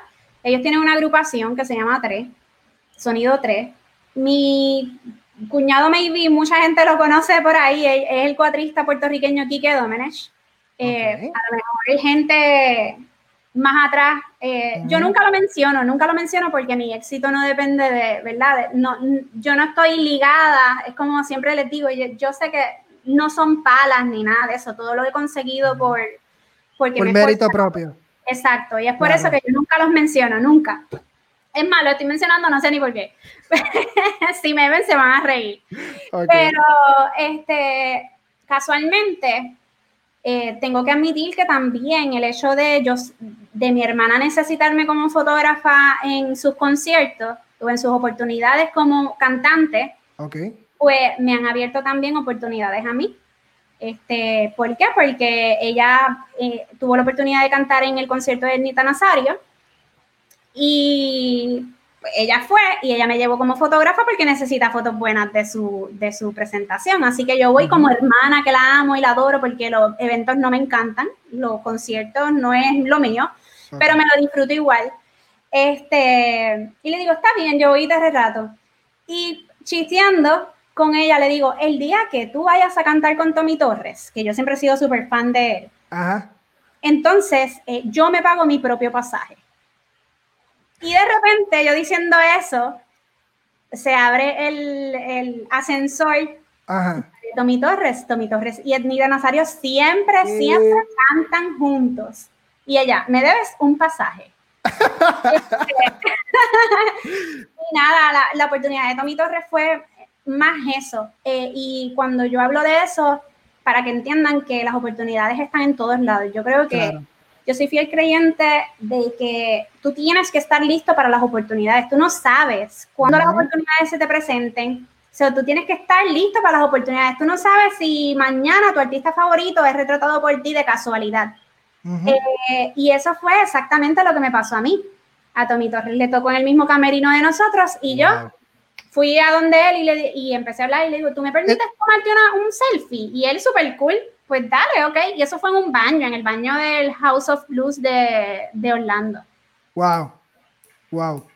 ellos tienen una agrupación que se llama Tres, Sonido 3. Mi cuñado maybe, mucha gente lo conoce por ahí, es el cuatrista puertorriqueño Quique Domenech. Eh, a lo mejor hay gente más atrás. Eh, yo nunca lo menciono, nunca lo menciono porque mi éxito no depende de, ¿verdad? no, yo no estoy ligada, es como siempre les digo, yo, sé que no son palas ni nada de eso, todo lo he conseguido por... Porque
por mérito propio.
Exacto, y es por eso que yo nunca los menciono, nunca. Es más, lo estoy mencionando, no sé ni por qué. (laughs) si me ven, se van a reír. Pero, este, casualmente, eh, tengo que admitir que también el hecho de ellos, de mi hermana necesitarme como fotógrafa en sus conciertos o en sus oportunidades como cantante, pues me han abierto también oportunidades a mí. Este, ¿Por qué? Porque ella eh, tuvo la oportunidad de cantar en el concierto de Nita Nazario y ella fue y ella me llevó como fotógrafa porque necesita fotos buenas de su, de su presentación. Así que yo voy como hermana que la amo y la adoro porque los eventos no me encantan, los conciertos no es lo mío, pero me lo disfruto igual. Este, y le digo, está bien, yo voy de rato. Y chisteando con ella, le digo, el día que tú vayas a cantar con Tommy Torres, que yo siempre he sido súper fan de él, entonces eh, yo me pago mi propio pasaje. Y de repente yo diciendo eso, se abre el, el ascensor. Ajá. Tommy Torres, Tommy Torres y Ednida Nazario siempre, siempre cantan juntos. Y ella, me debes un pasaje. (laughs) y nada, la, la, oportunidad de Tommy Torres fue más eso. Eh, y cuando yo hablo de eso, para que entiendan que las oportunidades están en todos lados, yo creo que yo soy fiel creyente de que tú tienes que estar listo para las oportunidades. Tú no sabes cuándo las oportunidades se te presenten. O sea, tú tienes que estar listo para las oportunidades. Tú no sabes si mañana tu artista favorito es retratado por ti de casualidad. Eh, y eso fue exactamente lo que me pasó a mí. A Tommy Torres le tocó en el mismo camerino de nosotros y yo fui a donde él y, le, y empecé a hablar y le digo, ¿tú me permites eh. tomarte una, un selfie? Y él súper cool pues dale, ok. Y eso fue en un baño, en el baño del House of Blues de, de Orlando.
Wow, wow.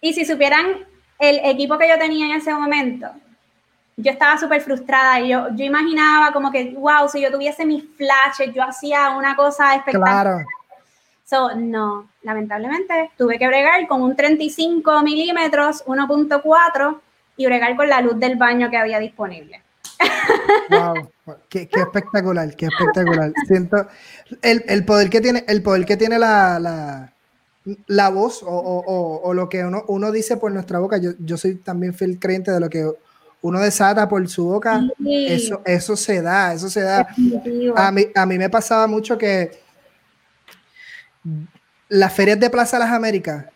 Y si supieran el equipo que yo tenía en ese momento, yo estaba súper frustrada y yo, yo imaginaba como que, wow, si yo tuviese mis flashes, yo hacía una cosa espectacular. Claro. So, no, lamentablemente tuve que bregar con un 35 milímetros, 1.4 y bregar con la luz del baño que había disponible.
Wow, qué, espectacular, qué espectacular. Siento el, poder que tiene, el poder que tiene la, la, voz o, lo que uno, uno dice por nuestra boca. Yo, yo soy también fiel creyente de lo que uno desata por su boca. Eso, eso se da, eso se da. A mí, a mí me pasaba mucho que las ferias de Plaza Las Américas,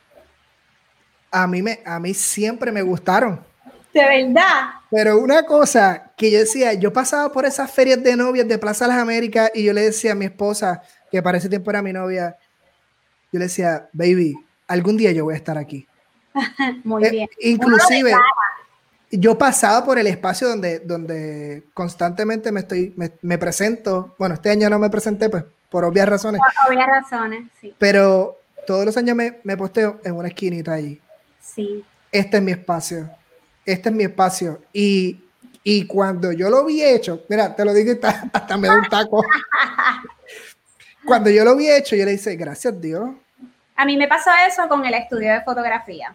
a mí, me, a mí siempre me gustaron
de verdad.
Pero una cosa que yo decía, yo pasaba por esas ferias de novias de Plaza Las Américas y yo le decía a mi esposa, que para ese tiempo era mi novia, yo le decía, baby, algún día yo voy a estar aquí. (laughs)
Muy eh, bien.
inclusive, yo pasaba por el espacio donde, donde constantemente me estoy, me, presento. Bueno, este año no me presenté, pues, por obvias razones.
Por obvias razones, sí.
Pero todos los años me, me posteo en una esquinita allí.
Sí.
Este es mi espacio. Este es mi espacio. Y, y cuando yo lo vi hecho, mira, te lo hasta, (laughs) hasta me da un taco. cuando yo lo vi hecho, yo le dije, gracias Dios.
A mí me pasó eso con el estudio de fotografía.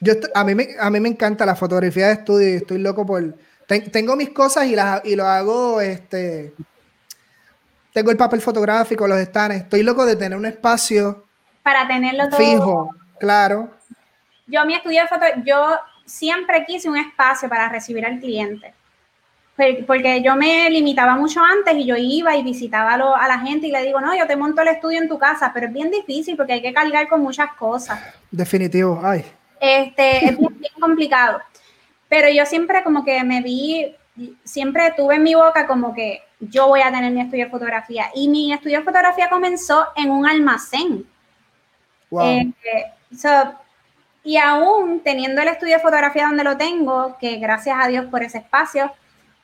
Yo, a, mí me, a mí me encanta la fotografía de estudio y estoy loco por... tengo mis cosas y, las, y lo hago, este... Tengo el papel fotográfico, los stands. Estoy loco de tener un espacio...
Para tenerlo todo...
Fijo, claro.
Yo mi estudio de foto, yo siempre quise un espacio para recibir al cliente. Porque yo me limitaba mucho antes y yo iba y visitaba a, la gente y le digo, no, yo te monto el estudio en tu casa, pero es bien difícil porque hay que cargar con muchas cosas.
Definitivo, ay.
Este, es bien, complicado. Pero yo siempre como que me vi, siempre tuve en mi boca como que yo voy a tener mi estudio de fotografía. Y mi estudio de fotografía comenzó en un almacén. Wow. Este, y aún teniendo el estudio de fotografía donde lo tengo, que gracias a Dios por ese espacio,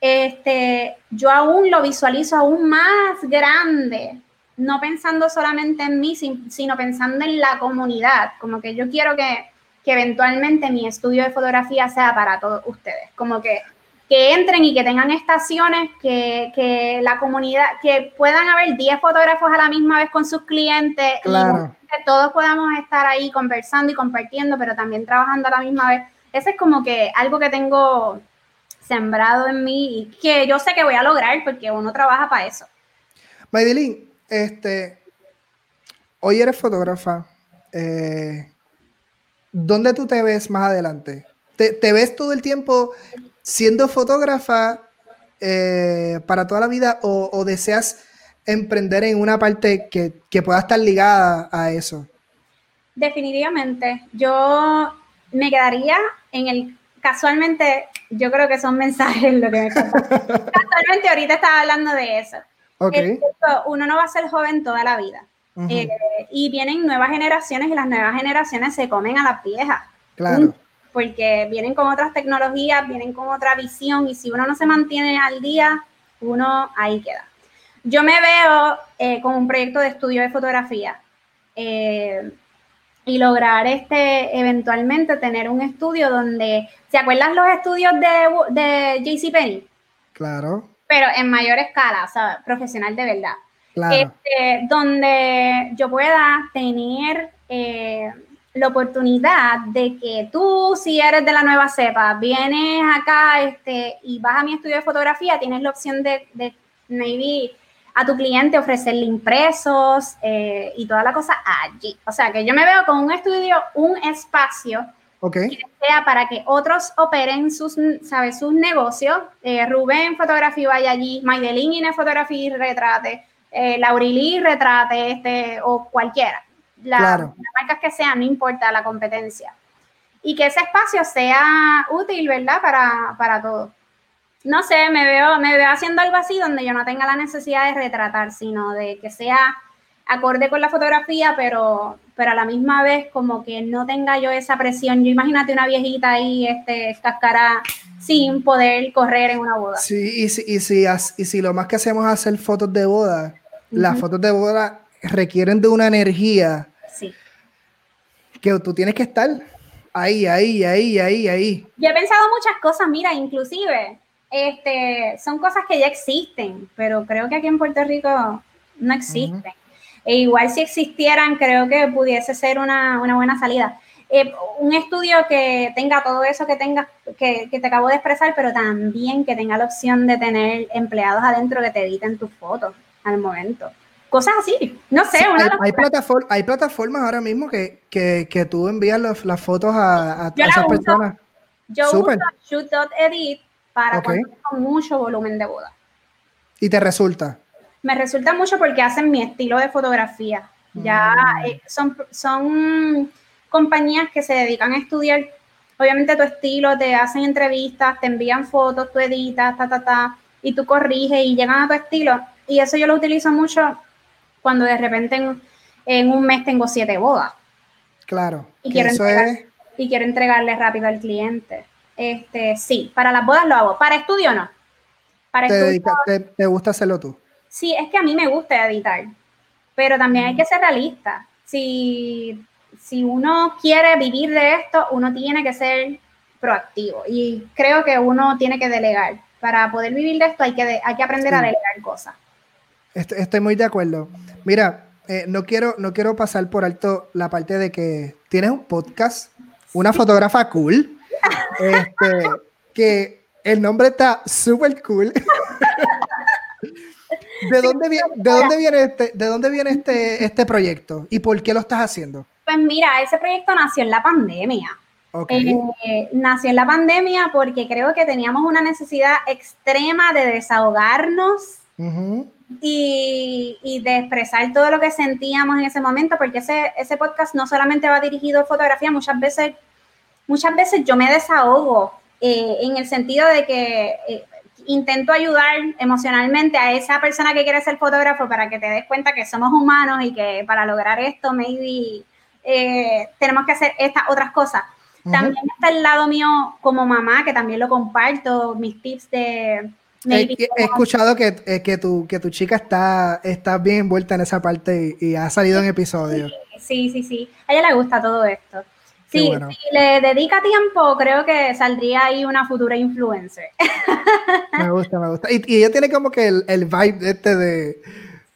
este, yo aún lo visualizo aún más grande, no pensando solamente en mí, sino pensando en la comunidad, como que yo quiero que que eventualmente mi estudio de fotografía sea para todos ustedes. Como que, que entren y que tengan estaciones, que, que la comunidad, que puedan haber 10 fotógrafos a la misma vez con sus clientes y que todos podamos estar ahí conversando y compartiendo, pero también trabajando a la misma vez. Ese es como que algo que tengo sembrado en mí y que yo sé que voy a lograr porque uno trabaja para eso.
Maydelin, este, hoy eres fotógrafa. Eh, ¿dónde tú te ves más adelante? ¿Te, ves todo el tiempo siendo fotógrafa eh, para toda la vida o, deseas emprender en una parte que, pueda estar ligada a eso?
Definitivamente. Yo me quedaría en el casualmente, yo creo que son mensajes lo que me (laughs) Casualmente ahorita estaba hablando de eso.
Okay.
Uno no va a ser joven toda la vida. Eh, y vienen nuevas generaciones y las nuevas generaciones se comen a las viejas.
Claro.
Porque vienen con otras tecnologías, vienen con otra visión y si uno no se mantiene al día, uno ahí queda. Yo me veo eh, con un proyecto de estudio de fotografía eh, y lograr este eventualmente tener un estudio donde, ¿se acuerdan los estudios de, de JCPenney?
Claro.
Pero en mayor escala, o sea, profesional de verdad. Este, donde yo pueda tener eh, la oportunidad de que tú, si eres de la nueva cepa, vienes acá este, y vas a mi estudio de fotografía, tienes la opción de, de maybe a tu cliente ofrecerle impresos eh, y toda la cosa allí. O sea, que yo me veo con un estudio, un espacio
que
sea para que otros operen sus, ¿sabes? sus negocios. Eh, Rubén Fotografía vaya allí, Maydelin y Fotografía y retrate eh, Laurili retrate este, o cualquiera. La, Las marcas que sean, no importa la competencia. Y que ese espacio sea útil, ¿verdad? Para, para todos. No sé, me veo, me veo haciendo algo así donde yo no tenga la necesidad de retratar, sino de que sea acorde con la fotografía, pero, pero a la misma vez como que no tenga yo esa presión. Yo imagínate una viejita ahí, este, cascara sin poder correr en una boda.
Sí, y si, y si, y si lo más que hacemos es hacer fotos de boda, las fotos de boda requieren de una energía que tú tienes que estar ahí, ahí, ahí, ahí, ahí.
Yo he pensado muchas cosas, mira, inclusive, este, son cosas que ya existen, pero creo que aquí en Puerto Rico no existen. E igual si existieran, creo que pudiese ser una, buena salida. Eh, un estudio que tenga todo eso que tenga que, que, te acabo de expresar, pero también que tenga la opción de tener empleados adentro que te editen tus fotos al momento. Cosas así, no sé.
hay, hay, plataformas ahora mismo que, que, que tú envías las fotos a, a, esas personas.
Yo Super. uso shoot.edit para okay. con mucho volumen de boda.
¿Y te resulta?
Me resulta mucho porque hacen mi estilo de fotografía. Ya mm. eh, son, son compañías que se dedican a estudiar, obviamente, tu estilo, te hacen entrevistas, te envían fotos, tú editas, ta, ta, ta, y tú corriges y llegan a tu estilo y eso yo lo utilizo mucho cuando de repente en, un mes tengo siete bodas.
Claro.
Y quiero, y quiero entregarle rápido al cliente. Este, sí, para las bodas lo hago. Para estudio no. Para
¿Te, te, gusta hacerlo tú?
Sí, es que a mí me gusta editar, pero también hay que ser realista. Si, si uno quiere vivir de esto, uno tiene que ser proactivo y creo que uno tiene que delegar. Para poder vivir de esto hay que, hay que aprender a delegar cosas.
Estoy, muy de acuerdo. Mira, eh, no, quiero, no quiero pasar por alto la parte de que tienes un podcast, una fotógrafa cool, este, que el nombre está súper cool. (laughs) ¿De dónde, viene, ¿De dónde viene, este, de dónde viene este, este proyecto y por qué lo estás haciendo?
Pues mira, ese proyecto nació en la pandemia. Eh, nació en la pandemia porque creo que teníamos una necesidad extrema de desahogarnos y, de expresar todo lo que sentíamos en ese momento, porque ese, ese podcast no solamente va dirigido a fotografía, muchas veces, muchas veces yo me desahogo eh, en el sentido de que eh, intento ayudar emocionalmente a esa persona que quiere ser fotógrafo para que te des cuenta que somos humanos y que para lograr esto, maybe eh, tenemos que hacer estas otras cosas. También está el lado mío como mamá, que también lo comparto, mis tips de...
He, escuchado que, que, tu, que tu chica está, está bien envuelta en esa parte y, ha salido en episodios.
Sí, sí, sí. A ella le gusta todo esto. Sí, si le dedica tiempo, creo que saldría ahí una futura influencer. (laughs)
Me gusta, me gusta. Y, ella tiene como que el, el vibe este de,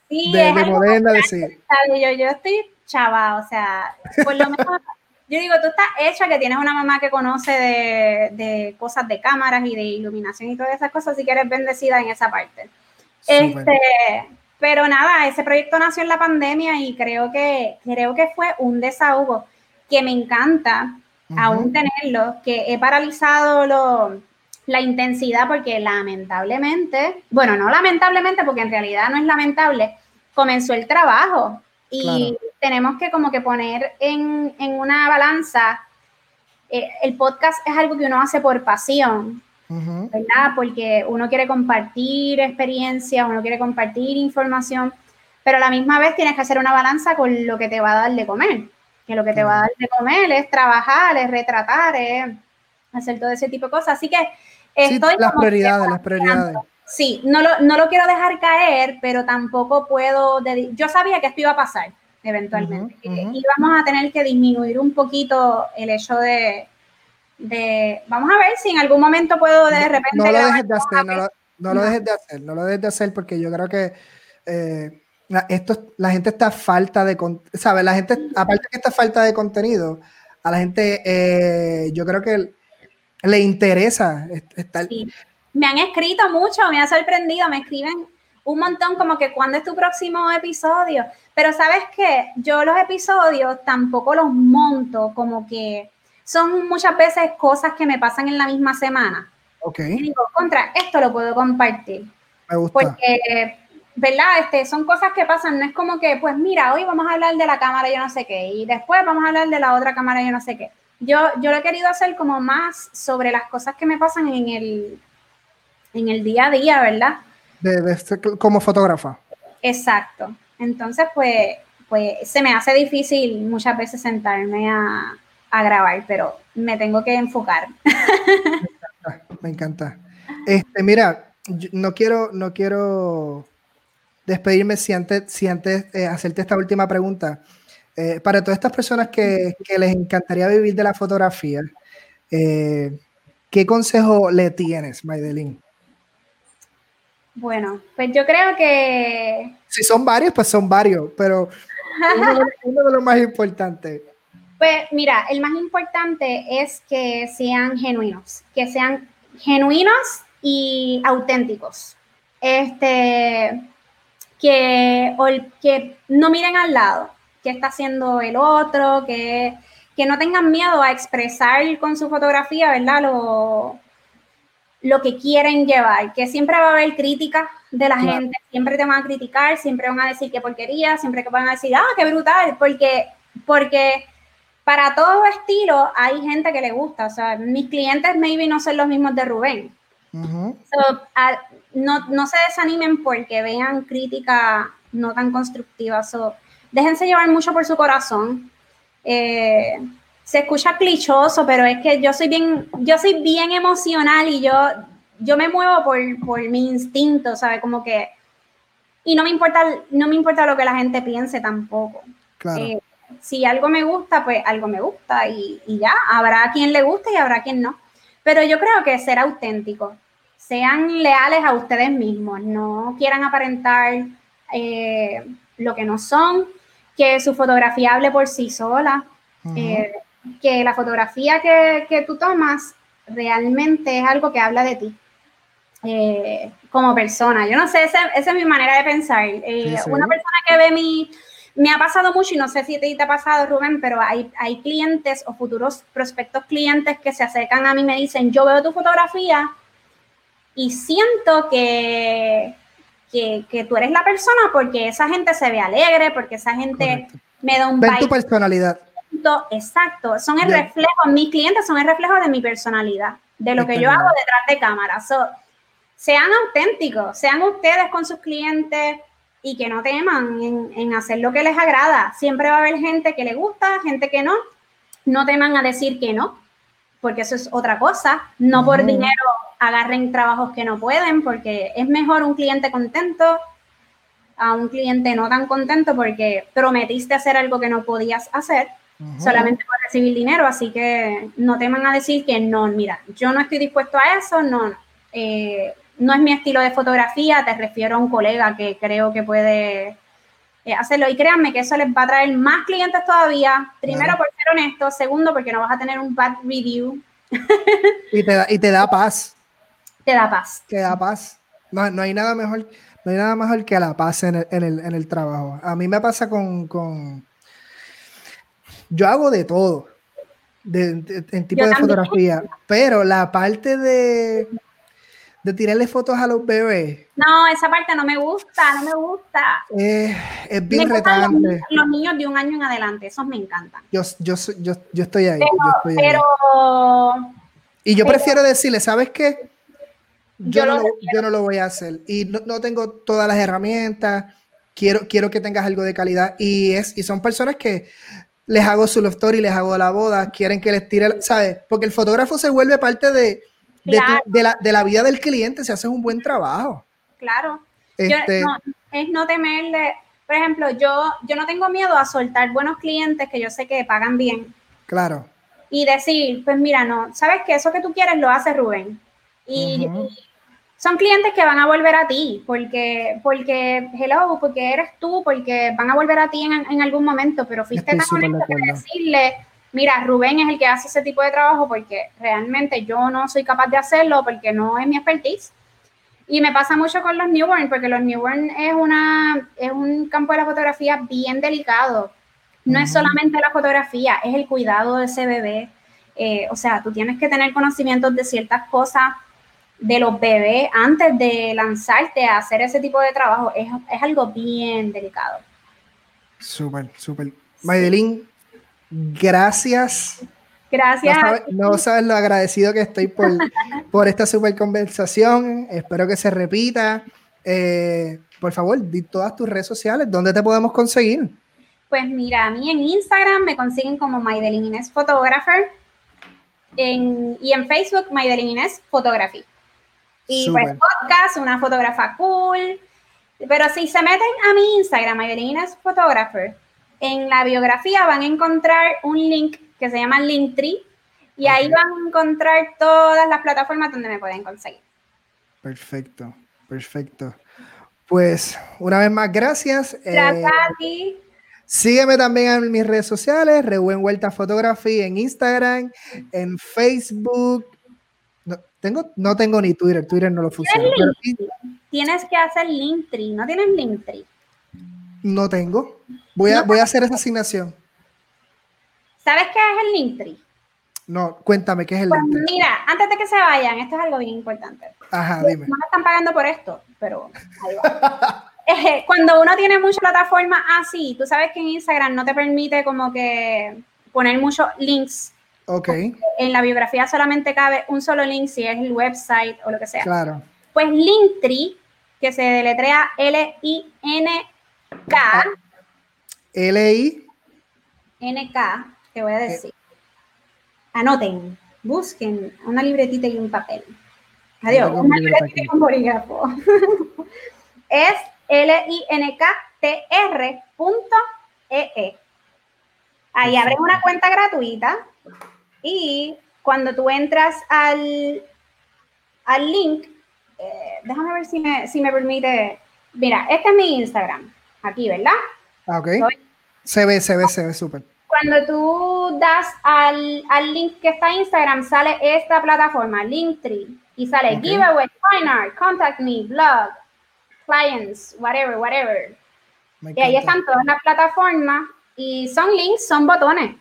sí, de, de moderna, de sí. Yo, yo estoy chava, o sea, por lo menos, yo digo, tú estás hecha que tienes una mamá que conoce de, de, cosas de cámaras y de iluminación y todas esas cosas, si que eres bendecida en esa parte. Este, pero nada, ese proyecto nació en la pandemia y creo que, creo que fue un desahogo que me encanta aún tenerlo, que he paralizado lo, la intensidad porque lamentablemente, bueno, no lamentablemente porque en realidad no es lamentable, comenzó el trabajo y tenemos que como que poner en, una balanza, eh, el podcast es algo que uno hace por pasión, ¿verdad? Porque uno quiere compartir experiencia, uno quiere compartir información, pero a la misma vez tienes que hacer una balanza con lo que te va a dar de comer que lo que te va a dar de comer es trabajar, es retratar, es hacer todo ese tipo de cosas. Así que estoy...
las prioridades, las prioridades.
Sí, no lo, no lo quiero dejar caer, pero tampoco puedo... Yo sabía que esto iba a pasar eventualmente. Y vamos a tener que disminuir un poquito el hecho de, de, vamos a ver si en algún momento puedo de repente...
No, lo dejes de hacer, no lo, no lo, dejes de hacer, no lo dejes de hacer porque yo creo que eh, la, esto, la gente está falta de, ¿sabes? La gente, aparte que está falta de contenido, a la gente eh, yo creo que le interesa estar.
Me han escrito mucho, me ha sorprendido, me escriben un montón como que cuándo es tu próximo episodio, pero sabes que yo los episodios tampoco los monto como que son muchas veces cosas que me pasan en la misma semana.
Ok.
Y digo, contra, esto lo puedo compartir.
Me gusta.
Porque ¿verdad? Este, son cosas que pasan, no es como que, pues mira, hoy vamos a hablar de la cámara yo no sé qué, y después vamos a hablar de la otra cámara yo no sé qué. Yo, yo lo he querido hacer como más sobre las cosas que me pasan en el, en el día a día, ¿verdad?
De, este, como fotógrafa.
Exacto. Entonces, pues, pues se me hace difícil muchas veces sentarme a, a grabar, pero me tengo que enfocar. (laughs)
Me encanta. Me encanta. Este, mira, no quiero, no quiero despedirme si antes, si antes eh, hacerte esta última pregunta. Eh, para todas estas personas que, les encantaría vivir de la fotografía, eh, ¿qué consejo le tienes, Maidelin?
Bueno, pues yo creo que...
Si son varios, pues son varios, pero uno, (laughs) uno de los más importantes.
Pues mira, el más importante es que sean genuinos, que sean genuinos y auténticos. Este, que, que no miren al lado, qué está haciendo el otro, que, que no tengan miedo a expresar con su fotografía, ¿verdad? Lo, lo que quieren llevar, que siempre va a haber crítica de la gente, siempre te van a criticar, siempre van a decir qué porquería, siempre que van a decir, ah, qué brutal, porque, porque para todo estilo hay gente que le gusta, o sea, mis clientes maybe no son los mismos de Rubén. no, no, se desanimen porque vean crítica no tan constructiva. So, déjense llevar mucho por su corazón. Eh, se escucha clichoso, pero es que yo soy bien, yo soy bien emocional y yo, yo me muevo por, por mi instinto, ¿sabes? Como que, y no me importa, no me importa lo que la gente piense tampoco.
Claro.
Eh, si algo me gusta, pues algo me gusta y, y, ya, habrá quien le guste y habrá quien no. Pero yo creo que ser auténtico, sean leales a ustedes mismos, no quieran aparentar eh, lo que no son, que su fotografía hable por sí sola. Uh -huh. eh, que la fotografía que, que, tú tomas realmente es algo que habla de ti eh, como persona. Yo no sé, esa, esa, es mi manera de pensar. Eh, sí, sí. Una persona que ve mi... Me ha pasado mucho, y no sé si te, te ha pasado, Rubén, pero hay, hay clientes o futuros prospectos clientes que se acercan a mí y me dicen, yo veo tu fotografía y siento que, que, que tú eres la persona porque esa gente se ve alegre, porque esa gente Correcto. me da un
Ven tu personalidad
exacto, son el reflejo, mis clientes son el reflejo de mi personalidad, de lo que yo hago detrás de cámara. So, sean auténticos, sean ustedes con sus clientes y que no teman en, en, hacer lo que les agrada. Siempre va a haber gente que le gusta, gente que no. No teman a decir que no, porque eso es otra cosa. No por dinero agarren trabajos que no pueden, porque es mejor un cliente contento a un cliente no tan contento porque prometiste hacer algo que no podías hacer solamente por recibir dinero, así que no teman a decir que no, mira, yo no estoy dispuesto a eso, no, eh, no es mi estilo de fotografía, te refiero a un colega que creo que puede eh, hacerlo y créanme que eso les va a traer más clientes todavía, primero por ser honesto, segundo porque no vas a tener un bad review. (laughs)
y, te da, y te da paz.
Te da paz.
Te da paz. No, no hay nada mejor no hay nada mejor que la paz en el, en el, en el trabajo. A mí me pasa con, con, Yo hago de todo, de, de, en tipo Yo de también. fotografía, pero la parte de, de tirarle fotos a los bebés.
No, esa parte no me gusta, no me gusta.
Eh, es bien retante.
Los, los, niños de un año en adelante, esos me encantan.
Yo, yo, yo, yo estoy ahí.
Pero,
yo estoy
pero
ahí. Y yo pero, prefiero decirle, ¿sabes qué? yo, no lo, yo no lo voy a hacer y no, no, tengo todas las herramientas. Quiero, quiero que tengas algo de calidad y, es, y son personas que les hago su love story, les hago la boda, quieren que les tire, ¿sabes? Porque el fotógrafo se vuelve parte de, de, claro. tu, de, la, de la vida del cliente si haces un buen trabajo.
Claro. Este, yo, no, es no temerle. Por ejemplo, yo, yo no tengo miedo a soltar buenos clientes que yo sé que pagan bien.
Claro.
Y decir, pues mira, no, sabes que eso que tú quieres lo hace Rubén. Y, uh -huh son clientes que van a volver a ti, porque, porque, hello, porque eres tú, porque van a volver a ti en, en algún momento, pero fuiste tan honesto de decirle, mira, Rubén es el que hace ese tipo de trabajo porque realmente yo no soy capaz de hacerlo porque no es mi expertise. Y me pasa mucho con los newborn, porque los newborn es, una, es un campo de la fotografía bien delicado. No uh -huh. es solamente la fotografía, es el cuidado de ese bebé. Eh, o sea, tú tienes que tener conocimientos de ciertas cosas de los bebés antes de lanzarte a hacer ese tipo de trabajo es, es algo bien delicado.
Súper, súper. Maydelín, gracias.
Gracias.
No sabes, no sabes, lo agradecido que estoy por, (laughs) por esta súper conversación. Espero que se repita. Eh, por favor, di todas tus redes sociales. ¿Dónde te podemos conseguir?
Pues mira, a mí en Instagram me consiguen como Maydelin Inés Photographer en, y en Facebook Maydelin Inés Photography. Y Super. pues podcast, una fotógrafa cool. Pero si se meten a mi Instagram, Evelina's Photographer, en la biografía van a encontrar un link que se llama Linktree y okay. ahí van a encontrar todas las plataformas donde me pueden conseguir.
Perfecto, perfecto. Pues una vez más, gracias.
Gracias eh, a ti.
Sígueme también en mis redes sociales, Rehuen Vuelta Photography en Instagram, en Facebook, tengo, no tengo ni Twitter, Twitter no lo funciona.
Tienes que hacer Linktree, ¿no tienes Linktree?
No tengo. Voy a, no, voy a hacer esa asignación.
¿Sabes qué es el Linktree?
No, cuéntame, ¿qué es el
pues
Linktree?
Mira, antes de que se vayan, esto es algo bien importante.
Ajá, dime.
No me están pagando por esto, pero ahí va. (laughs) eh, cuando uno tiene muchas plataformas así, tú sabes que en Instagram no te permite como que poner muchos links
Ok.
En la biografía solamente cabe un solo link si es el website o lo que sea.
Claro.
Pues Linktree, que se deletrea L-I-N-K.
L-I.
N-K, te voy a decir. anoten, busquen una libretita y un papel. Adiós, una libretita y un bolígrafo. (laughs) es L-I-N-K-T-R.ee. E. Ahí abren una cuenta gratuita y cuando tú entras al, al link, eh, déjame ver si me, si me permite. Mira, este es mi Instagram, aquí, ¿verdad?
Ah, ok. Se ve, se ve, se ve súper.
Cuando tú das al, al, link que está en Instagram, sale esta plataforma, Linktree, y sale giveaway, fine art, contact me, blog, clients, whatever, whatever. Y ahí están todas las plataformas y son links, son botones.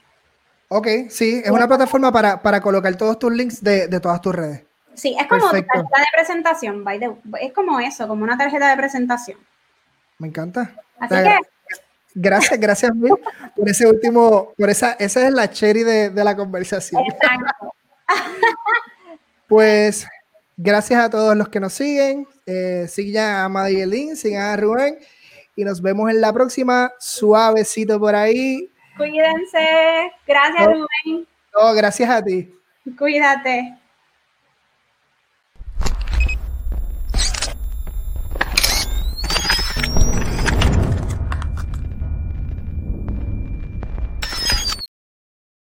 Ok, sí, es una plataforma para, para colocar todos tus links de, de, todas tus redes.
Sí, es como una tarjeta de presentación, es como eso, como una tarjeta de presentación.
Me encanta. Así que Gracias, gracias mil por ese último, por esa, esa es la cherry de, de la conversación. Exacto. (laughs) Pues gracias a todos los que nos siguen. Eh, sigan a Madielín, sigan a Rubén y nos vemos en la próxima. Suavecito por ahí.
Cuídense. Gracias, Rubén.
No, gracias a ti.
Cuídate.